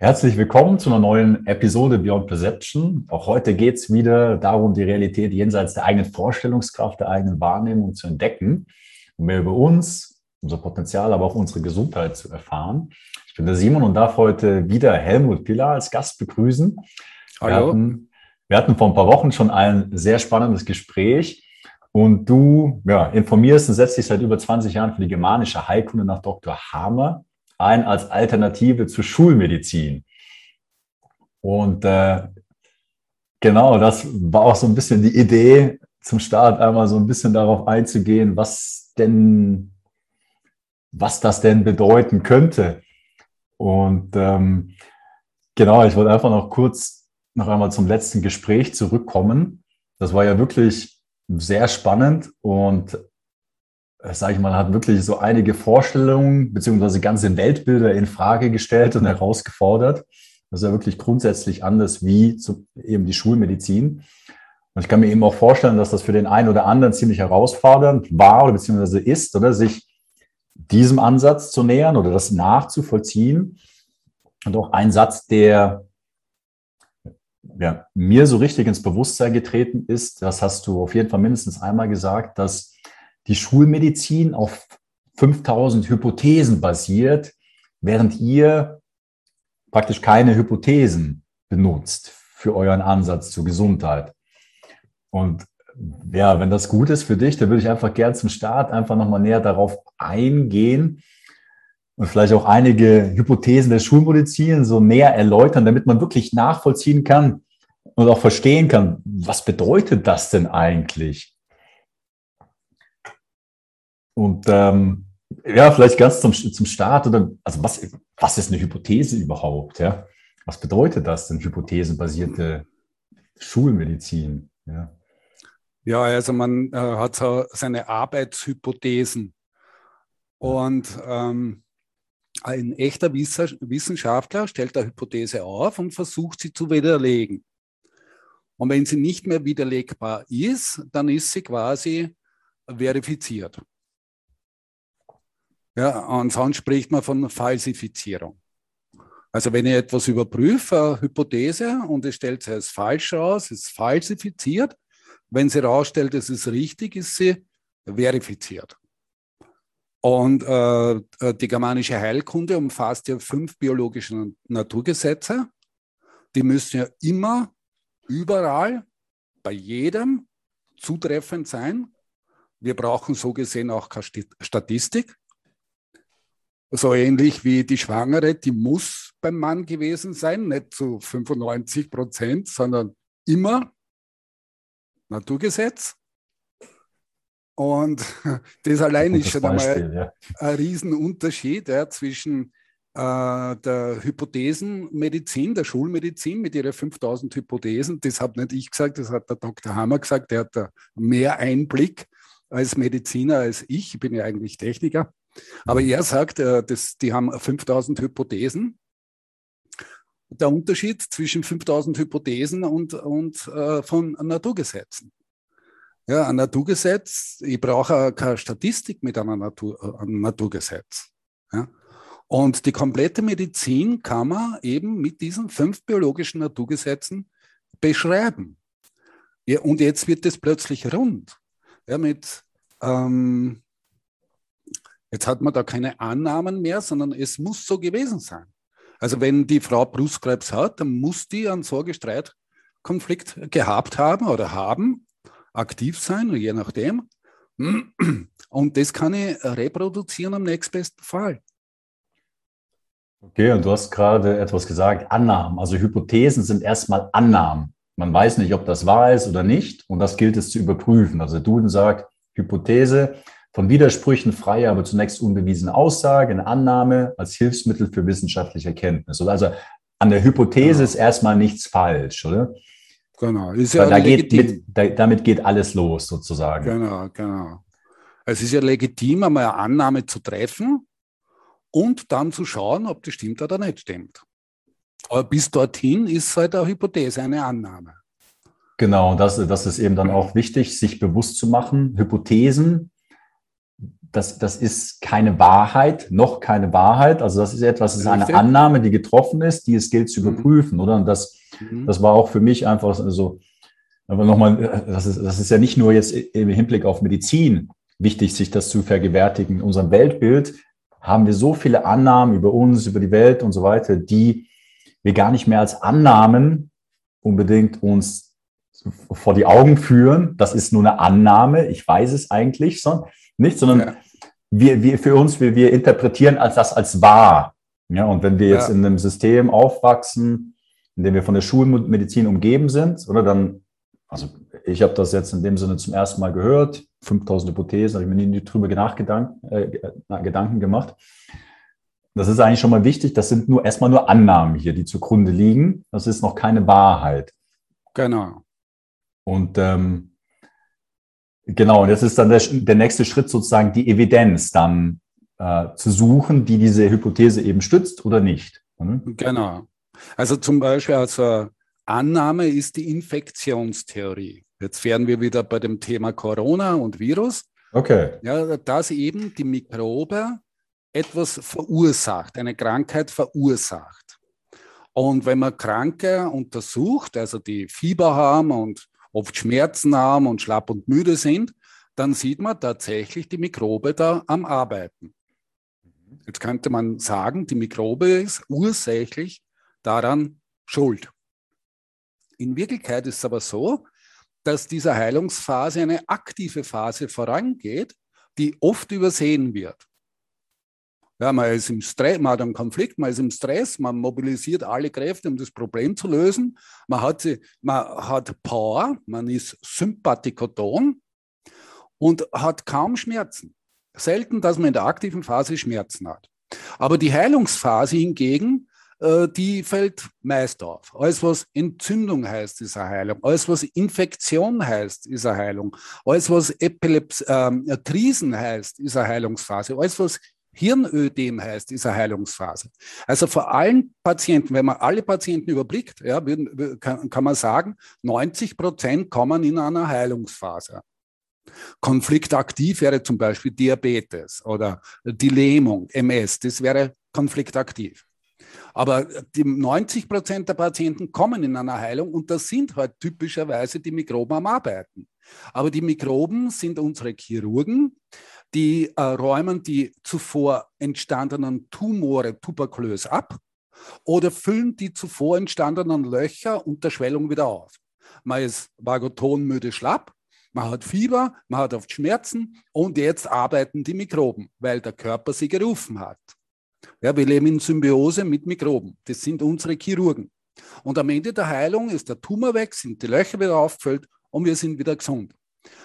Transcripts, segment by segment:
Herzlich willkommen zu einer neuen Episode Beyond Perception. Auch heute geht es wieder darum, die Realität jenseits der eigenen Vorstellungskraft, der eigenen Wahrnehmung zu entdecken und mehr über uns, unser Potenzial, aber auch unsere Gesundheit zu erfahren. Ich bin der Simon und darf heute wieder Helmut Pilar als Gast begrüßen. Hallo. Wir hatten, wir hatten vor ein paar Wochen schon ein sehr spannendes Gespräch und du ja, informierst und setzt dich seit über 20 Jahren für die germanische Heilkunde nach Dr. Hamer ein als Alternative zur Schulmedizin. Und äh, genau, das war auch so ein bisschen die Idee zum Start, einmal so ein bisschen darauf einzugehen, was denn, was das denn bedeuten könnte. Und ähm, genau, ich wollte einfach noch kurz noch einmal zum letzten Gespräch zurückkommen. Das war ja wirklich sehr spannend und sage ich mal, hat wirklich so einige Vorstellungen beziehungsweise ganze Weltbilder in Frage gestellt und herausgefordert. Das ist ja wirklich grundsätzlich anders wie zu, eben die Schulmedizin. Und ich kann mir eben auch vorstellen, dass das für den einen oder anderen ziemlich herausfordernd war oder beziehungsweise ist, oder sich diesem Ansatz zu nähern oder das nachzuvollziehen. Und auch ein Satz, der ja, mir so richtig ins Bewusstsein getreten ist, das hast du auf jeden Fall mindestens einmal gesagt, dass die Schulmedizin auf 5000 Hypothesen basiert, während ihr praktisch keine Hypothesen benutzt für euren Ansatz zur Gesundheit. Und ja, wenn das gut ist für dich, dann würde ich einfach gern zum Start einfach nochmal näher darauf eingehen und vielleicht auch einige Hypothesen der Schulmedizin so näher erläutern, damit man wirklich nachvollziehen kann und auch verstehen kann, was bedeutet das denn eigentlich? Und ähm, ja, vielleicht ganz zum, zum Start oder also was, was ist eine Hypothese überhaupt? Ja? Was bedeutet das denn, hypothesenbasierte Schulmedizin? Ja, ja also man äh, hat so seine Arbeitshypothesen. Und ähm, ein echter Wissenschaftler stellt eine Hypothese auf und versucht sie zu widerlegen. Und wenn sie nicht mehr widerlegbar ist, dann ist sie quasi verifiziert. Ja, und sonst spricht man von Falsifizierung. Also wenn ich etwas überprüfe, eine Hypothese, und es stellt sich als falsch raus, ist falsifiziert. Wenn sie herausstellt, es ist richtig, ist sie verifiziert. Und äh, die germanische Heilkunde umfasst ja fünf biologische Naturgesetze. Die müssen ja immer, überall, bei jedem zutreffend sein. Wir brauchen so gesehen auch keine Statistik. So ähnlich wie die Schwangere, die muss beim Mann gewesen sein, nicht zu 95 Prozent, sondern immer Naturgesetz. Und das allein ist schon Beispiel, einmal ja. ein Riesenunterschied ja, zwischen äh, der Hypothesenmedizin, der Schulmedizin mit ihren 5000 Hypothesen. Das habe nicht ich gesagt, das hat der Dr. Hammer gesagt. Der hat da mehr Einblick als Mediziner als ich. Ich bin ja eigentlich Techniker. Aber er sagt, äh, dass die haben 5000 Hypothesen. Der Unterschied zwischen 5000 Hypothesen und, und äh, von Naturgesetzen. Ja, ein Naturgesetz, ich brauche keine Statistik mit einer Natur, einem Naturgesetz. Ja. Und die komplette Medizin kann man eben mit diesen fünf biologischen Naturgesetzen beschreiben. Ja, und jetzt wird es plötzlich rund. Ja, mit ähm, Jetzt hat man da keine Annahmen mehr, sondern es muss so gewesen sein. Also wenn die Frau Brustkrebs hat, dann muss die einen Sorgestreitkonflikt gehabt haben oder haben, aktiv sein, je nachdem. Und das kann ich reproduzieren am nächstbesten Fall. Okay, und du hast gerade etwas gesagt, Annahmen. Also Hypothesen sind erstmal Annahmen. Man weiß nicht, ob das wahr ist oder nicht. Und das gilt es zu überprüfen. Also Duden sagt, Hypothese, von Widersprüchen freie, aber zunächst unbewiesene Aussage, eine Annahme als Hilfsmittel für wissenschaftliche Erkenntnis. Also an der Hypothese genau. ist erstmal nichts falsch, oder? Genau. Ist ja da geht mit, da, damit geht alles los, sozusagen. Genau, genau. Es ist ja legitim, einmal eine Annahme zu treffen und dann zu schauen, ob die stimmt oder nicht stimmt. Aber bis dorthin ist halt eine Hypothese, eine Annahme. Genau, das, das ist eben dann auch wichtig, sich bewusst zu machen. Hypothesen das, das ist keine Wahrheit, noch keine Wahrheit. Also das ist etwas, das ist eine Annahme, die getroffen ist, die es gilt zu mhm. überprüfen, oder? Und das, mhm. das war auch für mich einfach so, aber nochmal, das ist, das ist ja nicht nur jetzt im Hinblick auf Medizin wichtig, sich das zu vergewärtigen. In unserem Weltbild haben wir so viele Annahmen über uns, über die Welt und so weiter, die wir gar nicht mehr als Annahmen unbedingt uns vor die Augen führen. Das ist nur eine Annahme. Ich weiß es eigentlich so, nicht, sondern ja. wir, wir für uns, wir, wir interpretieren als das als wahr. Ja, und wenn wir jetzt ja. in einem System aufwachsen, in dem wir von der Schulmedizin umgeben sind, oder dann, also ich habe das jetzt in dem Sinne zum ersten Mal gehört, 5000 Hypothesen, habe ich mir nie drüber nachgedankt, äh, Gedanken gemacht. Das ist eigentlich schon mal wichtig. Das sind nur erstmal nur Annahmen hier, die zugrunde liegen. Das ist noch keine Wahrheit. Genau. Und ähm, genau, und jetzt ist dann der, der nächste Schritt sozusagen die Evidenz dann äh, zu suchen, die diese Hypothese eben stützt oder nicht. Mhm. Genau. Also zum Beispiel als Annahme ist die Infektionstheorie. Jetzt wären wir wieder bei dem Thema Corona und Virus. Okay. Ja, dass eben die Mikrobe etwas verursacht, eine Krankheit verursacht. Und wenn man Kranke untersucht, also die Fieber haben und oft Schmerzen haben und schlapp und müde sind, dann sieht man tatsächlich die Mikrobe da am Arbeiten. Jetzt könnte man sagen, die Mikrobe ist ursächlich daran schuld. In Wirklichkeit ist es aber so, dass dieser Heilungsphase eine aktive Phase vorangeht, die oft übersehen wird. Ja, man ist im Stress, man hat einen Konflikt, man ist im Stress, man mobilisiert alle Kräfte, um das Problem zu lösen. Man hat, sie, man hat Power, man ist sympathikoton und hat kaum Schmerzen. Selten, dass man in der aktiven Phase Schmerzen hat. Aber die Heilungsphase hingegen, äh, die fällt meist auf. Alles, was Entzündung heißt, ist eine Heilung. Alles, was Infektion heißt, ist eine Heilung. Alles, was Epilepsie, äh, Krisen heißt, ist eine Heilungsphase. Alles, was Hirnödem heißt, ist eine Heilungsphase. Also vor allen Patienten, wenn man alle Patienten überblickt, ja, kann, kann man sagen, 90 Prozent kommen in einer Heilungsphase. Konfliktaktiv wäre zum Beispiel Diabetes oder die Lähmung, MS, das wäre konfliktaktiv. Aber die 90 Prozent der Patienten kommen in einer Heilung und das sind halt typischerweise die Mikroben am Arbeiten. Aber die Mikroben sind unsere Chirurgen, die äh, räumen die zuvor entstandenen Tumore tuberkulös ab oder füllen die zuvor entstandenen Löcher unter Schwellung wieder auf. Man ist vagotonmüde schlapp, man hat Fieber, man hat oft Schmerzen und jetzt arbeiten die Mikroben, weil der Körper sie gerufen hat. Ja, wir leben in Symbiose mit Mikroben. Das sind unsere Chirurgen. Und am Ende der Heilung ist der Tumor weg, sind die Löcher wieder aufgefüllt und wir sind wieder gesund.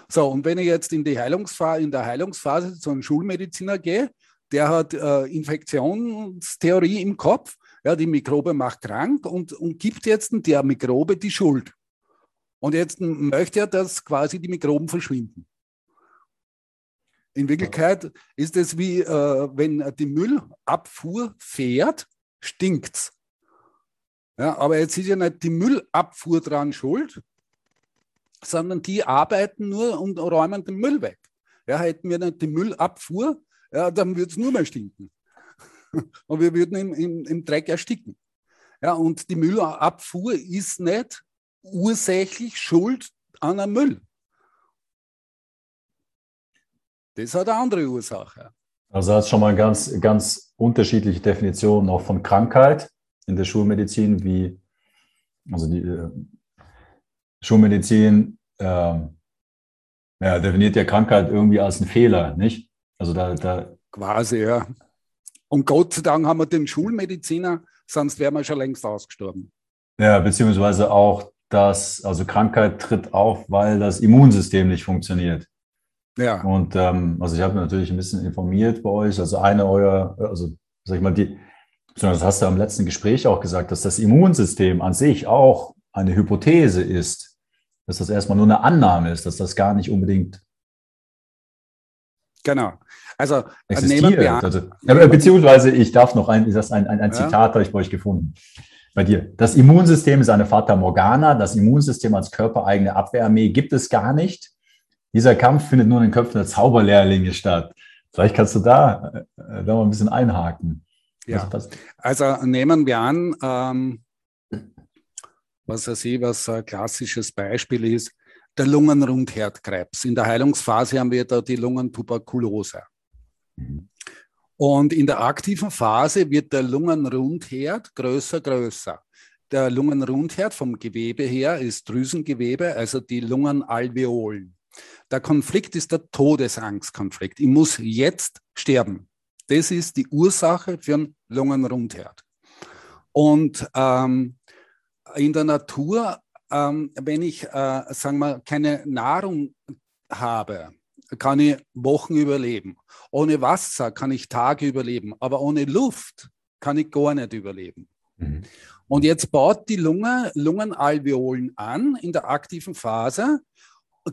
So, und wenn ich jetzt in, die Heilungsphase, in der Heilungsphase zu einem Schulmediziner gehe, der hat äh, Infektionstheorie im Kopf, ja, die Mikrobe macht krank und, und gibt jetzt der Mikrobe die Schuld. Und jetzt möchte er, dass quasi die Mikroben verschwinden. In Wirklichkeit ist es wie, äh, wenn die Müllabfuhr fährt, stinkt's. Ja, aber jetzt ist ja nicht die Müllabfuhr dran schuld, sondern die arbeiten nur und räumen den Müll weg. Ja, hätten wir nicht die Müllabfuhr, ja, dann würde es nur mehr stinken. und wir würden im, im, im Dreck ersticken. Ja, und die Müllabfuhr ist nicht ursächlich schuld an einem Müll. Das hat eine andere Ursache. Also hat schon mal ganz, ganz unterschiedliche Definitionen auch von Krankheit in der Schulmedizin, wie also die äh, Schulmedizin ähm, ja, definiert ja Krankheit irgendwie als einen Fehler, nicht? Also da, da Quasi, ja. Und Gott sei Dank haben wir den Schulmediziner, sonst wären wir schon längst ausgestorben. Ja, beziehungsweise auch, dass, also Krankheit tritt auf, weil das Immunsystem nicht funktioniert. Ja. Und ähm, also ich habe natürlich ein bisschen informiert bei euch. Also eine eurer, also sag ich mal, die, das hast du am letzten Gespräch auch gesagt, dass das Immunsystem an sich auch eine Hypothese ist dass das erstmal nur eine Annahme ist, dass das gar nicht unbedingt. Genau. Also existiert. Also, beziehungsweise ich darf noch ein, das ein, ein, ein Zitat ja. habe ich bei euch gefunden. Bei dir. Das Immunsystem ist eine Fata Morgana. Das Immunsystem als körpereigene Abwehrarmee gibt es gar nicht. Dieser Kampf findet nur in den Köpfen der Zauberlehrlinge statt. Vielleicht kannst du da, äh, da mal ein bisschen einhaken. Ja, also nehmen wir an, ähm, was weiß ich, was ein klassisches Beispiel ist, der Lungenrundherdkrebs. In der Heilungsphase haben wir da die Lungentuberkulose. Und in der aktiven Phase wird der Lungenrundherd größer, größer. Der Lungenrundherd vom Gewebe her ist Drüsengewebe, also die Lungenalveolen. Der Konflikt ist der Todesangstkonflikt. Ich muss jetzt sterben. Das ist die Ursache für einen Lungenrundherd. Und ähm, in der Natur, ähm, wenn ich, äh, sagen wir, keine Nahrung habe, kann ich Wochen überleben. Ohne Wasser kann ich Tage überleben, aber ohne Luft kann ich gar nicht überleben. Mhm. Und jetzt baut die Lunge Lungenalveolen an in der aktiven Phase,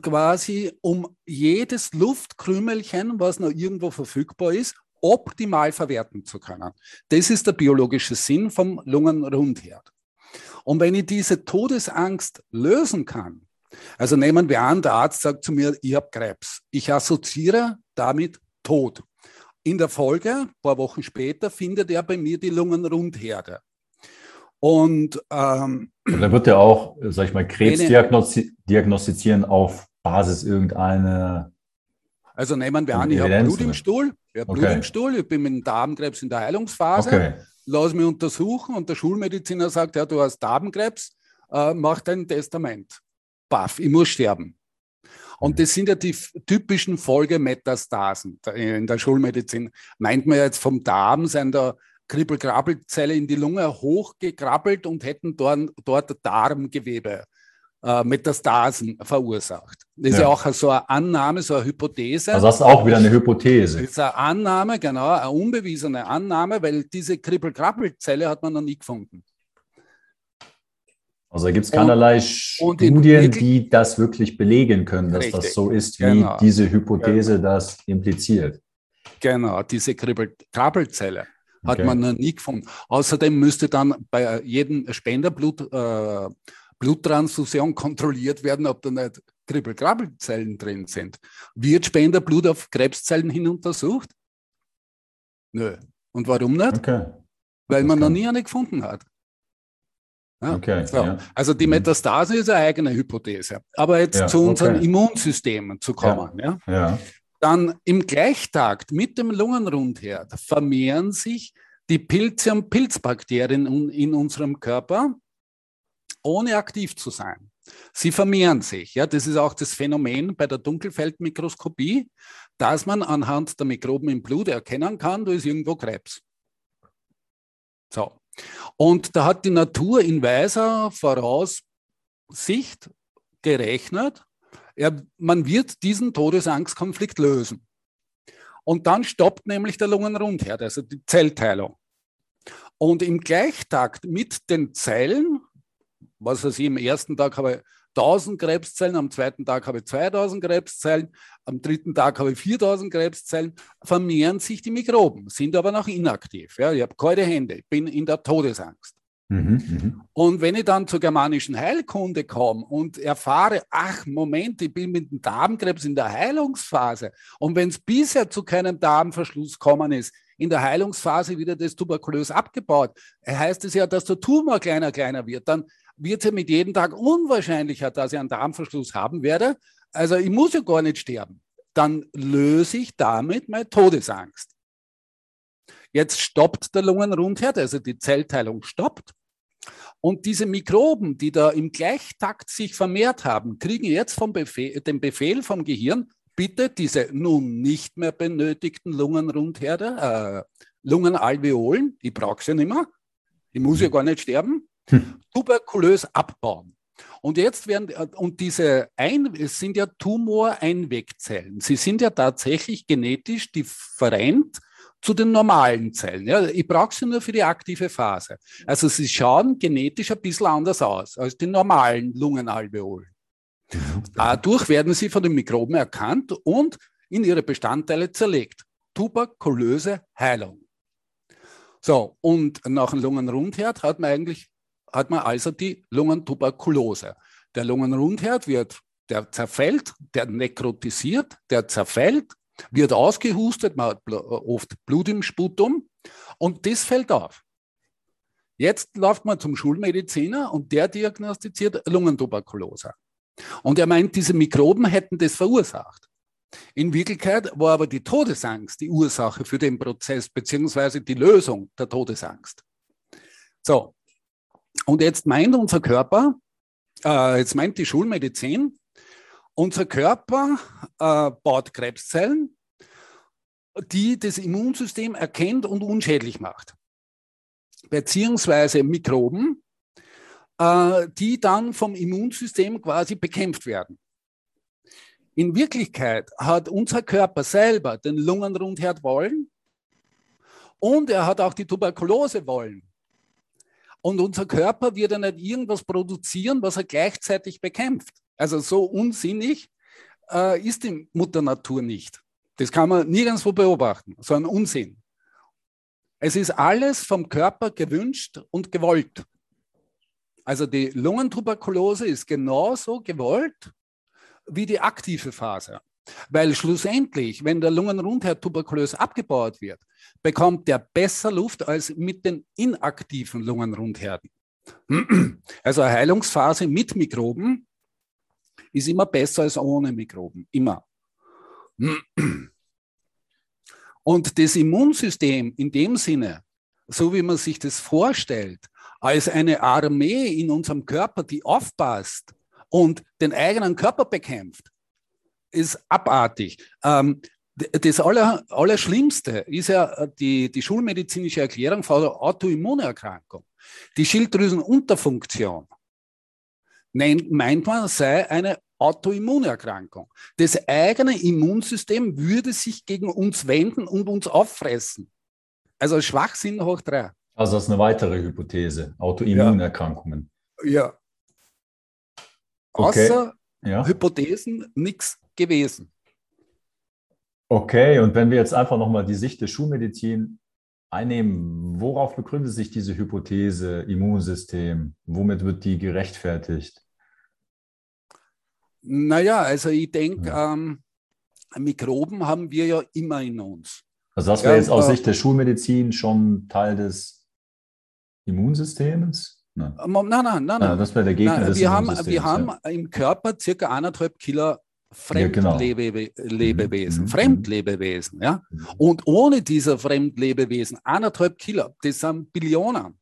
quasi um jedes Luftkrümelchen, was noch irgendwo verfügbar ist, optimal verwerten zu können. Das ist der biologische Sinn vom Lungenrundherd. Und wenn ich diese Todesangst lösen kann, also nehmen wir an, der Arzt sagt zu mir, ich habe Krebs. Ich assoziiere damit Tod. In der Folge, ein paar Wochen später, findet er bei mir die Lungenrundherde. Und ähm, da wird er auch, sag ich mal, Krebs diagnostiz diagnostizieren auf Basis irgendeiner. Also nehmen wir an, ich habe Blut im Stuhl, ich habe okay. Blut im Stuhl, ich bin mit dem Darmkrebs in der Heilungsphase, okay. Lass mich untersuchen und der Schulmediziner sagt, ja, du hast Darmkrebs, äh, mach dein Testament baff, ich muss sterben. Und das sind ja die typischen Folgemetastasen in der Schulmedizin. Meint man jetzt vom Darm, sind da Kribbelkrabbelzelle in die Lunge hochgekrabbelt und hätten dort, dort Darmgewebe äh, Metastasen verursacht. Das ist ja auch so eine Annahme, so eine Hypothese. Also das ist auch wieder eine Hypothese. Das ist eine Annahme, genau, eine unbewiesene Annahme, weil diese Kribbelkrabbelzelle hat man noch nie gefunden. Also da gibt es keinerlei und, Studien, und die das wirklich belegen können, dass richtig, das so ist, wie genau, diese Hypothese genau. das impliziert. Genau, diese Krabbelzelle hat man noch nie gefunden. Außerdem müsste dann bei jedem Spenderblut äh, Bluttransfusion kontrolliert werden, ob da nicht Kribbelkrabbelzellen drin sind. Wird Spenderblut auf Krebszellen hin untersucht? Nö. Und warum nicht? Okay. Weil man noch nie eine gefunden hat. Ja, okay, so. ja. Also die mhm. Metastase ist eine eigene Hypothese. Aber jetzt ja, zu unseren okay. Immunsystemen zu kommen. Dann im Gleichtakt mit dem Lungenrundherd vermehren sich die Pilze und Pilzbakterien in unserem Körper, ohne aktiv zu sein. Sie vermehren sich. Ja, das ist auch das Phänomen bei der Dunkelfeldmikroskopie, dass man anhand der Mikroben im Blut erkennen kann, da ist irgendwo Krebs. So. Und da hat die Natur in weiser Voraussicht gerechnet, er, man wird diesen Todesangstkonflikt lösen. Und dann stoppt nämlich der Lungenrundherd, also die Zellteilung. Und im Gleichtakt mit den Zellen, was weiß ich, im ersten Tag habe ich 1000 Krebszellen, am zweiten Tag habe ich 2000 Krebszellen, am dritten Tag habe ich 4000 Krebszellen, vermehren sich die Mikroben, sind aber noch inaktiv. Ja, ich habe kalte Hände, ich bin in der Todesangst. Mhm, mhm, und wenn ich dann zur germanischen Heilkunde komme und erfahre, ach Moment, ich bin mit dem Darmkrebs in der Heilungsphase und wenn es bisher zu keinem Darmverschluss gekommen ist, in der Heilungsphase wieder das Tuberkulös abgebaut, heißt es ja, dass der Tumor kleiner, kleiner wird, dann wird es ja mit jedem Tag unwahrscheinlicher, dass ich einen Darmverschluss haben werde. Also ich muss ja gar nicht sterben. Dann löse ich damit meine Todesangst. Jetzt stoppt der Lungenrundherd, also die Zellteilung stoppt. Und diese Mikroben, die da im Gleichtakt sich vermehrt haben, kriegen jetzt vom Befehl, den Befehl vom Gehirn, bitte diese nun nicht mehr benötigten Lungenrundherde, äh, Lungenalveolen, ich brauche sie nicht mehr, ich muss ja gar nicht sterben, tuberkulös abbauen. Und jetzt werden, und diese ein, es sind ja Tumoreinwegzellen. Sie sind ja tatsächlich genetisch different zu den normalen Zellen. Ja, ich brauche sie nur für die aktive Phase. Also sie schauen genetisch ein bisschen anders aus als die normalen Lungenalveolen. Dadurch werden sie von den Mikroben erkannt und in ihre Bestandteile zerlegt. Tuberkulöse Heilung. So, und nach dem Lungenrundherd hat man eigentlich hat man also die Lungentuberkulose. Der Lungenrundherd wird, der zerfällt, der nekrotisiert, der zerfällt wird ausgehustet, man hat oft Blut im Sputum und das fällt auf. Jetzt läuft man zum Schulmediziner und der diagnostiziert Lungentuberkulose. Und er meint, diese Mikroben hätten das verursacht. In Wirklichkeit war aber die Todesangst die Ursache für den Prozess beziehungsweise die Lösung der Todesangst. So, und jetzt meint unser Körper, äh, jetzt meint die Schulmedizin, unser Körper äh, baut Krebszellen, die das Immunsystem erkennt und unschädlich macht. Beziehungsweise Mikroben, äh, die dann vom Immunsystem quasi bekämpft werden. In Wirklichkeit hat unser Körper selber den Lungenrundherd wollen und er hat auch die Tuberkulose wollen. Und unser Körper wird ja nicht irgendwas produzieren, was er gleichzeitig bekämpft. Also so unsinnig äh, ist die Mutter Natur nicht. Das kann man nirgendwo beobachten, so ein Unsinn. Es ist alles vom Körper gewünscht und gewollt. Also die Lungentuberkulose ist genauso gewollt wie die aktive Phase. Weil schlussendlich, wenn der Lungenrundherd tuberkulös abgebaut wird, bekommt der besser Luft als mit den inaktiven Lungenrundherden. Also eine Heilungsphase mit Mikroben ist immer besser als ohne Mikroben. Immer. Und das Immunsystem in dem Sinne, so wie man sich das vorstellt, als eine Armee in unserem Körper, die aufpasst und den eigenen Körper bekämpft, ist abartig. Ähm, das Aller, Allerschlimmste ist ja die, die schulmedizinische Erklärung von der Autoimmunerkrankung. Die Schilddrüsenunterfunktion nennt, meint man, sei eine Autoimmunerkrankung. Das eigene Immunsystem würde sich gegen uns wenden und uns auffressen. Also Schwachsinn hoch drei. Also das ist eine weitere Hypothese, Autoimmunerkrankungen. Ja. ja. Okay. Außer ja. Hypothesen nichts gewesen. Okay, und wenn wir jetzt einfach nochmal die Sicht der Schulmedizin einnehmen, worauf begründet sich diese Hypothese Immunsystem? Womit wird die gerechtfertigt? Naja, also ich denke, ja. ähm, Mikroben haben wir ja immer in uns. Also das wäre jetzt aus äh, Sicht der Schulmedizin schon Teil des Immunsystems? Nein, nein, nein. nein, nein. das wäre der Gegner nein, des wir haben, wir haben im Körper circa eineinhalb Kilo Fremdlebewesen, ja, genau. Fremdlebewesen, ja. Mhm. Und ohne diese Fremdlebewesen, eineinhalb Kilo, das sind Billionen,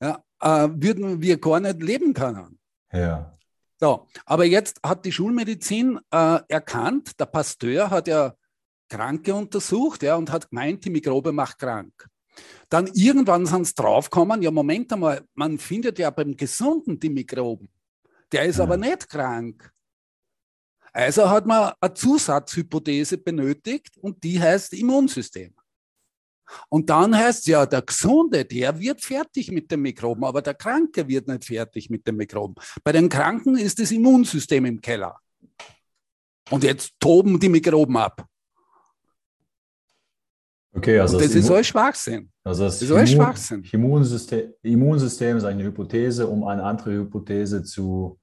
ja, äh, würden wir gar nicht leben können. Ja. So, aber jetzt hat die Schulmedizin äh, erkannt, der Pasteur hat ja Kranke untersucht ja, und hat gemeint, die Mikrobe macht krank. Dann irgendwann sind sie draufgekommen, ja, Moment einmal, man findet ja beim Gesunden die Mikroben. Der ist ja. aber nicht krank. Also hat man eine Zusatzhypothese benötigt und die heißt Immunsystem. Und dann heißt es ja, der Gesunde, der wird fertig mit den Mikroben, aber der Kranke wird nicht fertig mit den Mikroben. Bei den Kranken ist das Immunsystem im Keller. Und jetzt toben die Mikroben ab. Okay, also das, das ist alles Schwachsinn. Also das, das ist alles Schwachsinn. Immunsystem, Immunsystem ist eine Hypothese, um eine andere Hypothese zu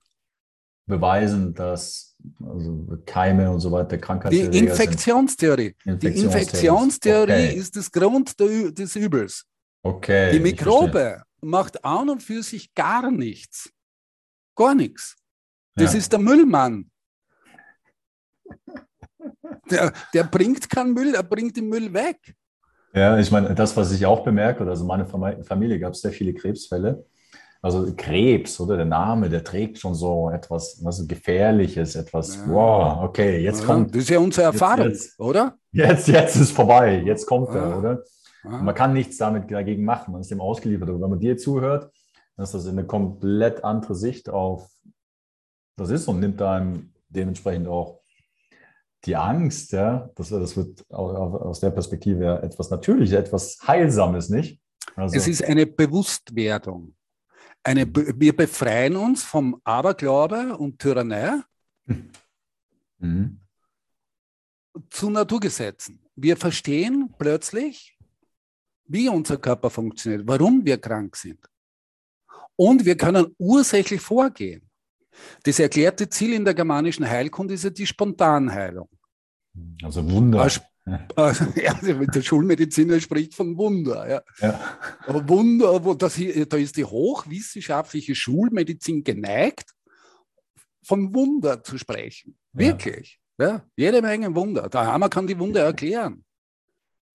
beweisen, dass also Keime und so weiter Krankheitserreger Die Infektionstheorie. Infektionstheorie. Die Infektionstheorie okay. ist das Grund des Übels. Okay. Die Mikrobe macht an und für sich gar nichts. Gar nichts. Das ja. ist der Müllmann. Der, der bringt keinen Müll, er bringt den Müll weg. Ja, ich meine, das, was ich auch bemerke, also meine Familie gab es sehr viele Krebsfälle. Also Krebs, oder der Name, der trägt schon so etwas was Gefährliches, etwas, ja. wow, okay, jetzt ja, kommt. Das ist ja unsere Erfahrung, jetzt, jetzt, oder? Jetzt, jetzt ist vorbei, jetzt kommt ja. er, oder? Man kann nichts damit dagegen machen, man ist dem ausgeliefert. Aber wenn man dir zuhört, dann ist das eine komplett andere Sicht auf das ist und nimmt einem dementsprechend auch die Angst, ja, das, das wird aus der Perspektive etwas Natürliches, etwas Heilsames, nicht? Also, es ist eine Bewusstwerdung. Eine, wir befreien uns vom Aberglaube und Tyrannei mhm. zu Naturgesetzen. Wir verstehen plötzlich, wie unser Körper funktioniert, warum wir krank sind. Und wir können ursächlich vorgehen. Das erklärte Ziel in der germanischen Heilkunde ist ja die Spontanheilung. Also Wunder. ja, der Schulmediziner spricht von Wunder. Ja. ja. Aber Wunder, wo das hier, da ist die hochwissenschaftliche Schulmedizin geneigt, von Wunder zu sprechen. Wirklich. Ja. ja. Jede Menge Wunder. Der Hammer kann die Wunder erklären.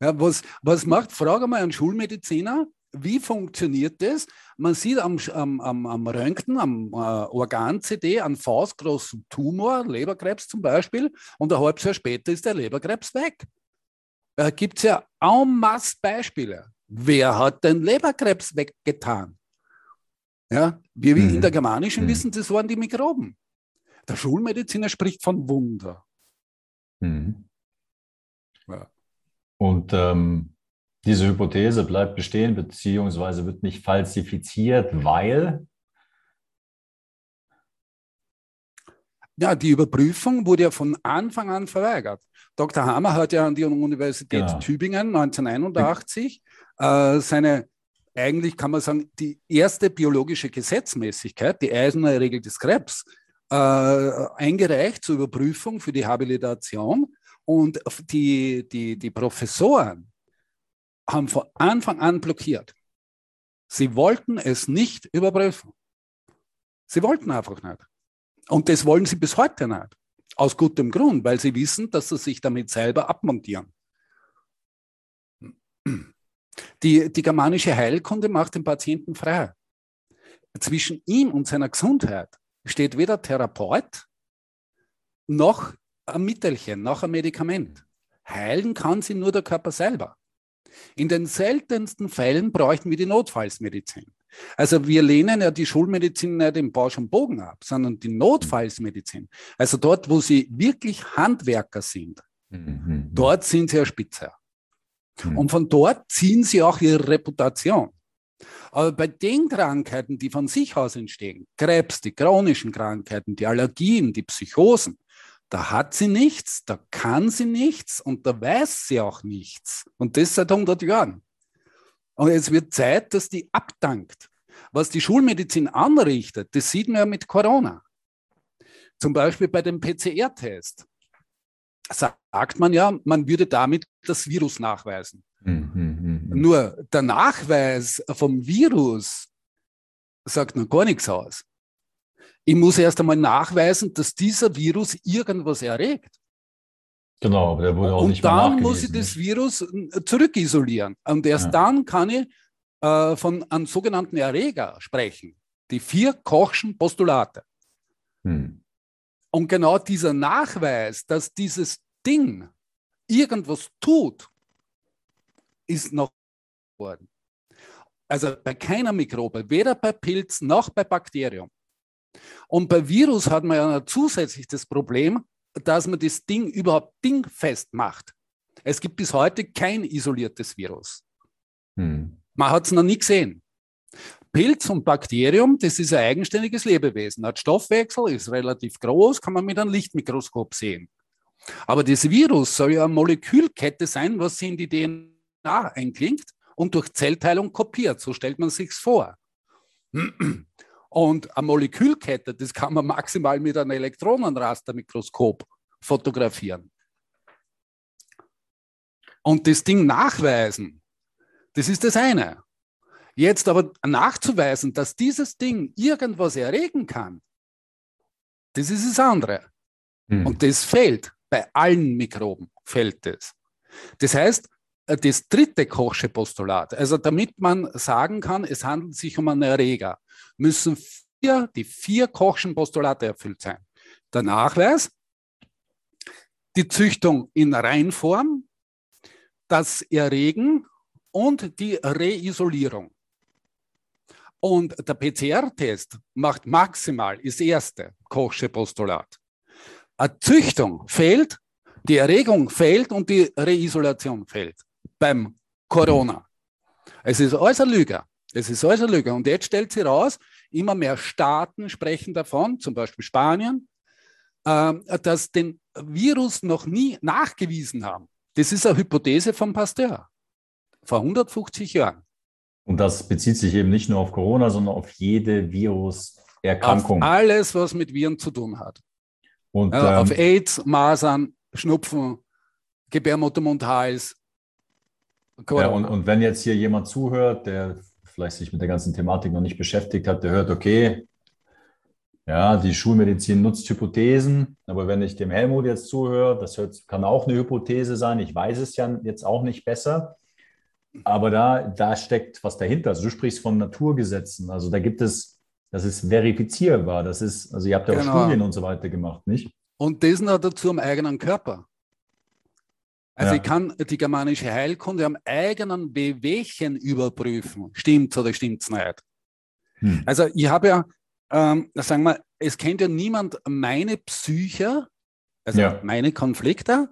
Ja, was, was macht, frage mal einen Schulmediziner, wie funktioniert das? Man sieht am, am, am Röntgen, am äh, Organ-CD einen faustgroßen Tumor, Leberkrebs zum Beispiel, und ein halbes Jahr später ist der Leberkrebs weg. Da gibt es ja en masse Beispiele. Wer hat den Leberkrebs weggetan? Ja, wir mhm. in der germanischen mhm. wissen, das waren die Mikroben. Der Schulmediziner spricht von Wunder. Mhm. Ja. Und ähm, diese Hypothese bleibt bestehen, beziehungsweise wird nicht falsifiziert, weil Ja, die Überprüfung wurde ja von Anfang an verweigert. Dr. Hammer hat ja an die Universität genau. Tübingen 1981 äh, seine, eigentlich kann man sagen, die erste biologische Gesetzmäßigkeit, die eiserne Regel des Krebs, äh, eingereicht zur Überprüfung für die Habilitation. Und die, die, die Professoren haben von Anfang an blockiert. Sie wollten es nicht überprüfen. Sie wollten einfach nicht. Und das wollen sie bis heute nicht. Aus gutem Grund, weil sie wissen, dass sie sich damit selber abmontieren. Die, die germanische Heilkunde macht den Patienten frei. Zwischen ihm und seiner Gesundheit steht weder Therapeut noch ein Mittelchen, noch ein Medikament. Heilen kann sie nur der Körper selber. In den seltensten Fällen bräuchten wir die Notfallsmedizin. Also wir lehnen ja die Schulmedizin nicht im Bausch und Bogen ab, sondern die Notfallsmedizin. Also dort, wo sie wirklich Handwerker sind, mhm. dort sind sie ja Spitze. Mhm. Und von dort ziehen sie auch ihre Reputation. Aber bei den Krankheiten, die von sich aus entstehen, Krebs, die chronischen Krankheiten, die Allergien, die Psychosen, da hat sie nichts, da kann sie nichts und da weiß sie auch nichts. Und das seit 100 Jahren. Und es wird Zeit, dass die abdankt. Was die Schulmedizin anrichtet, das sieht man ja mit Corona. Zum Beispiel bei dem PCR-Test sagt man ja, man würde damit das Virus nachweisen. Mhm, mhm, mhm. Nur der Nachweis vom Virus sagt noch gar nichts aus. Ich muss erst einmal nachweisen, dass dieser Virus irgendwas erregt. Genau, aber der wurde auch und nicht dann muss ich das Virus äh, zurückisolieren. Und erst ja. dann kann ich äh, von einem sogenannten Erreger sprechen. Die vier Kochschen Postulate. Hm. Und genau dieser Nachweis, dass dieses Ding irgendwas tut, ist noch worden. Also bei keiner Mikrobe, weder bei Pilz noch bei Bakterium. Und bei Virus hat man ja zusätzlich das Problem, dass man das Ding überhaupt dingfest macht. Es gibt bis heute kein isoliertes Virus. Hm. Man hat es noch nie gesehen. Pilz und Bakterium, das ist ein eigenständiges Lebewesen, hat Stoffwechsel, ist relativ groß, kann man mit einem Lichtmikroskop sehen. Aber das Virus soll ja eine Molekülkette sein, was in die DNA einklingt und durch Zellteilung kopiert. So stellt man sich vor. Und eine Molekülkette, das kann man maximal mit einem Elektronenrastermikroskop fotografieren. Und das Ding nachweisen, das ist das eine. Jetzt aber nachzuweisen, dass dieses Ding irgendwas erregen kann, das ist das andere. Hm. Und das fehlt. Bei allen Mikroben fällt es. Das heißt, das dritte Kochsche Postulat, also damit man sagen kann, es handelt sich um einen Erreger, müssen vier, die vier Kochschen Postulate erfüllt sein. Der Nachweis, die Züchtung in Reinform, das Erregen und die Reisolierung. Und der PCR-Test macht maximal das erste Kochsche Postulat. Eine Züchtung fehlt, die Erregung fehlt und die Reisolation fehlt beim Corona. Es ist alles eine Lüge. Es ist alles eine Lüge. Und jetzt stellt sich raus, immer mehr Staaten sprechen davon, zum Beispiel Spanien, äh, dass den Virus noch nie nachgewiesen haben. Das ist eine Hypothese von Pasteur vor 150 Jahren. Und das bezieht sich eben nicht nur auf Corona, sondern auf jede Viruserkrankung. Auf alles, was mit Viren zu tun hat. Und, äh, ähm, auf AIDS, Masern, Schnupfen, Gebärmutter, Mund, Hals. Ja, und, und wenn jetzt hier jemand zuhört, der vielleicht sich mit der ganzen Thematik noch nicht beschäftigt hat, der hört, okay, ja, die Schulmedizin nutzt Hypothesen, aber wenn ich dem Helmut jetzt zuhöre, das kann auch eine Hypothese sein, ich weiß es ja jetzt auch nicht besser, aber da, da steckt was dahinter. Also du sprichst von Naturgesetzen, also da gibt es, das ist verifizierbar, das ist, also ihr habt ja genau. auch Studien und so weiter gemacht, nicht? Und das noch dazu am eigenen Körper. Also ja. ich kann die germanische Heilkunde am eigenen Bewegchen überprüfen. Stimmt oder stimmt es nicht? Hm. Also ich habe ja ähm, sagen wir, es kennt ja niemand meine Psyche, also ja. meine Konflikte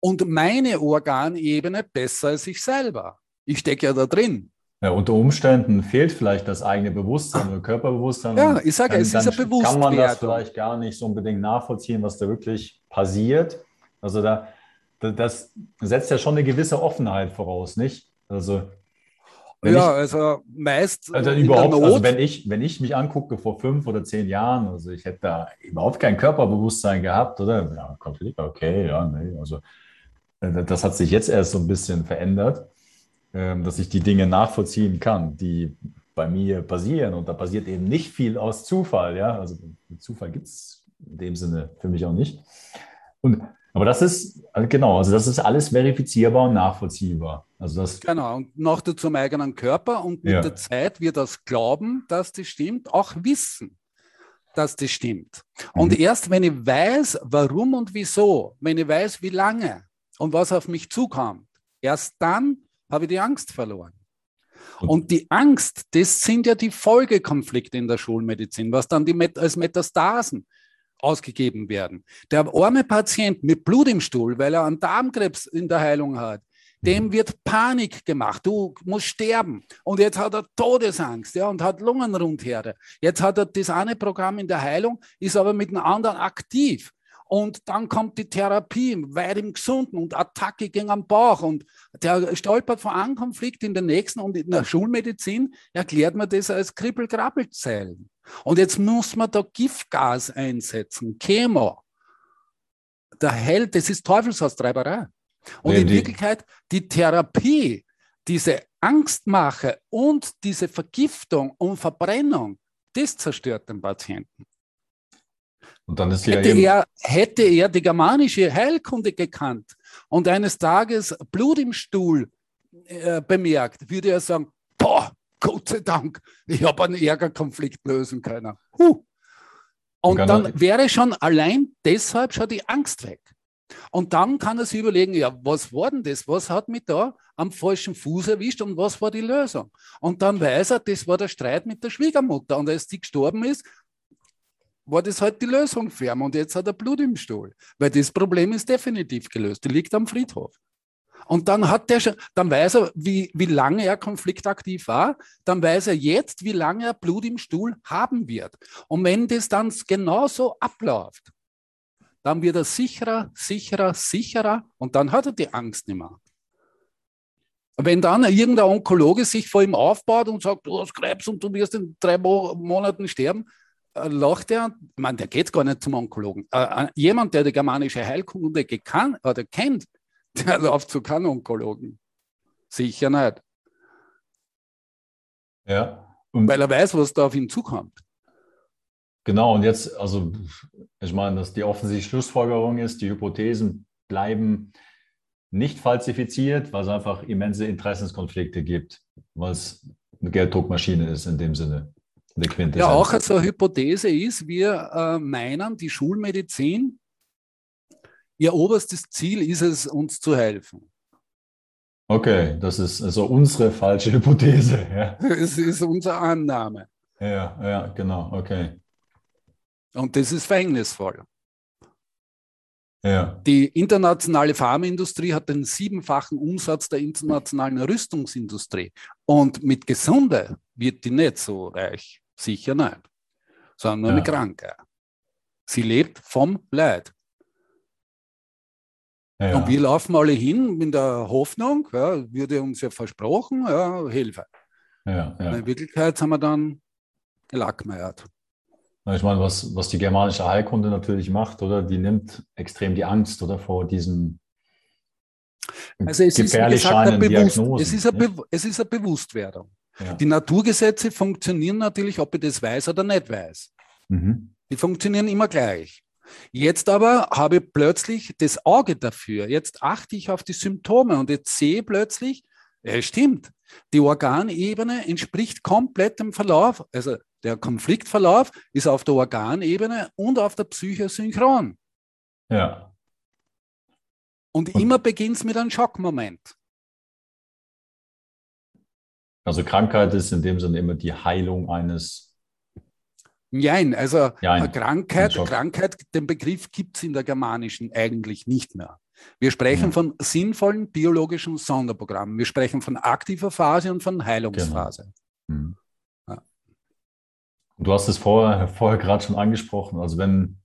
und meine Organebene besser als ich selber. Ich stecke ja da drin. Ja, unter Umständen fehlt vielleicht das eigene Bewusstsein oder Körperbewusstsein. Ja, ich sage, es ist ein Bewusstsein. Kann man das vielleicht gar nicht so unbedingt nachvollziehen, was da wirklich passiert. Also da, das setzt ja schon eine gewisse Offenheit voraus, nicht? Also wenn ja, ich, also meist. Also überhaupt, also wenn ich, wenn ich mich angucke vor fünf oder zehn Jahren, also ich hätte da überhaupt kein Körperbewusstsein gehabt, oder? Ja, Konflikt, okay, ja, nee, also äh, das hat sich jetzt erst so ein bisschen verändert, ähm, dass ich die Dinge nachvollziehen kann, die bei mir passieren. Und da passiert eben nicht viel aus Zufall, ja. Also Zufall gibt es in dem Sinne für mich auch nicht. Und aber das ist, genau, also das ist alles verifizierbar und nachvollziehbar. Also das genau, und noch dazu im eigenen Körper und mit ja. der Zeit wird das Glauben, dass das stimmt, auch wissen, dass das stimmt. Und mhm. erst wenn ich weiß, warum und wieso, wenn ich weiß, wie lange und was auf mich zukommt, erst dann habe ich die Angst verloren. Und, und die Angst, das sind ja die Folgekonflikte in der Schulmedizin, was dann die Met als Metastasen ausgegeben werden. Der arme Patient mit Blut im Stuhl, weil er einen Darmkrebs in der Heilung hat, dem mhm. wird Panik gemacht. Du musst sterben. Und jetzt hat er Todesangst ja, und hat Lungenrundherde. Jetzt hat er das eine Programm in der Heilung, ist aber mit dem anderen aktiv. Und dann kommt die Therapie weit im Gesunden und Attacke gegen den Bauch. Und der stolpert von einem Konflikt in den nächsten. Und in der Schulmedizin erklärt man das als Kribbel-Krabbelzellen. Und jetzt muss man da Giftgas einsetzen, Chemo. Der Held, das ist Teufelsaustreiberei. Und nee, in Wirklichkeit die Therapie, diese Angstmache und diese Vergiftung und Verbrennung, das zerstört den Patienten. Und dann ist hätte, ja er, hätte er die germanische Heilkunde gekannt und eines Tages Blut im Stuhl äh, bemerkt, würde er sagen, boah, Gott sei Dank, ich habe einen Ärgerkonflikt lösen können. Huh. Und dann wäre schon allein deshalb schon die Angst weg. Und dann kann er sich überlegen, ja, was war denn das? Was hat mich da am falschen Fuß erwischt und was war die Lösung? Und dann weiß er, das war der Streit mit der Schwiegermutter. Und als die gestorben ist, war das halt die Lösung für ihn. Und jetzt hat er Blut im Stuhl. Weil das Problem ist definitiv gelöst. Die liegt am Friedhof. Und dann hat der schon, dann weiß er, wie, wie lange er konfliktaktiv war, dann weiß er jetzt, wie lange er Blut im Stuhl haben wird. Und wenn das dann genauso abläuft, dann wird er sicherer, sicherer, sicherer und dann hat er die Angst nicht mehr. Wenn dann irgendein Onkologe sich vor ihm aufbaut und sagt, du hast Krebs und du wirst in drei Monaten sterben, lacht er, ich meine, der geht gar nicht zum Onkologen. Äh, äh, jemand, der die germanische Heilkunde gekannt, oder kennt, der läuft zu keinem Onkologen. Sicher nicht. Ja. Und Weil er weiß, was da auf ihn zukommt. Genau, und jetzt, also ich meine, dass die offensichtliche Schlussfolgerung ist, die Hypothesen bleiben nicht falsifiziert, weil es einfach immense Interessenskonflikte gibt, weil es eine Gelddruckmaschine ist in dem Sinne. Ja, auch so eine Hypothese ist, wir äh, meinen, die Schulmedizin Ihr oberstes Ziel ist es, uns zu helfen. Okay, das ist also unsere falsche Hypothese. Ja. Es ist unsere Annahme. Ja, ja, genau, okay. Und das ist verhängnisvoll. Ja. Die internationale Pharmaindustrie hat den siebenfachen Umsatz der internationalen Rüstungsindustrie. Und mit Gesunde wird die nicht so reich. Sicher nicht. Sondern nur ja. Kranke. Sie lebt vom Leid. Ja. Und wir laufen alle hin in der Hoffnung, ja, würde uns ja versprochen, ja, Hilfe. Ja. In Wirklichkeit haben wir dann gelackmeiert. Ich meine, was, was die germanische Heilkunde natürlich macht, oder? Die nimmt extrem die Angst oder vor diesem, also es gefährlich ist, gesagt, bewusst, es, ist eine es ist eine Bewusstwerdung. Ja. Die Naturgesetze funktionieren natürlich, ob ich das weiß oder nicht weiß. Mhm. Die funktionieren immer gleich. Jetzt aber habe ich plötzlich das Auge dafür. Jetzt achte ich auf die Symptome und jetzt sehe plötzlich, ja, stimmt, die Organebene entspricht komplett dem Verlauf. Also der Konfliktverlauf ist auf der Organebene und auf der Psyche synchron. Ja. Und, und immer beginnt es mit einem Schockmoment. Also Krankheit ist in dem Sinne immer die Heilung eines Nein, also Nein. Krankheit, Krankheit, den Begriff gibt es in der germanischen eigentlich nicht mehr. Wir sprechen ja. von sinnvollen biologischen Sonderprogrammen. Wir sprechen von aktiver Phase und von Heilungsphase. Genau. Mhm. Ja. Du hast es vorher, vorher gerade schon angesprochen. Also wenn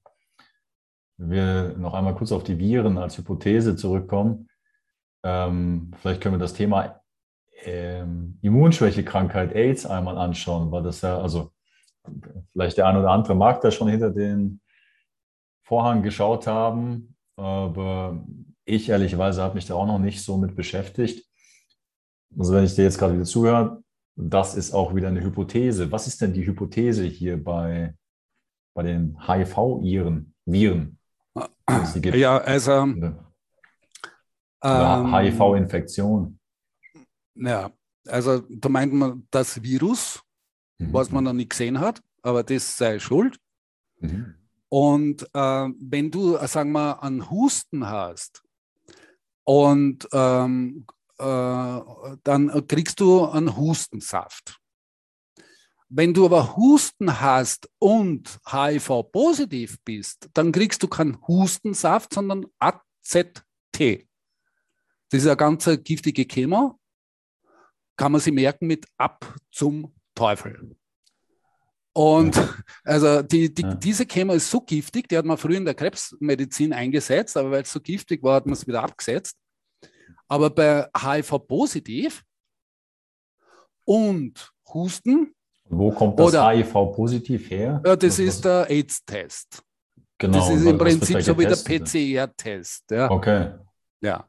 wir noch einmal kurz auf die Viren als Hypothese zurückkommen, ähm, vielleicht können wir das Thema ähm, Immunschwächekrankheit AIDS einmal anschauen, weil das ja, also vielleicht der eine oder andere mag da schon hinter den Vorhang geschaut haben, aber ich ehrlicherweise habe mich da auch noch nicht so mit beschäftigt. Also wenn ich dir jetzt gerade wieder zuhöre, das ist auch wieder eine Hypothese. Was ist denn die Hypothese hier bei, bei den HIV-Viren? Viren? Ja, also ähm, HIV-Infektion. Ja, also da meint man das Virus, mhm. was man noch nicht gesehen hat, aber das sei schuld. Mhm. Und äh, wenn du, äh, sagen wir, einen Husten hast und ähm, äh, dann kriegst du einen Hustensaft. Wenn du aber Husten hast und HIV-positiv bist, dann kriegst du keinen Hustensaft, sondern AZT. Das ist eine ganz giftige Chemo. Kann man sie merken mit ab zum Teufel. Und ja. also die, die, ja. diese Chemo ist so giftig, die hat man früher in der Krebsmedizin eingesetzt, aber weil es so giftig war, hat man es wieder abgesetzt. Aber bei HIV-positiv und Husten. Wo kommt das HIV-positiv her? Ja, das was, ist der AIDS-Test. Genau. Das ist im Prinzip so wie der PCR-Test. Ja. Okay. Ja.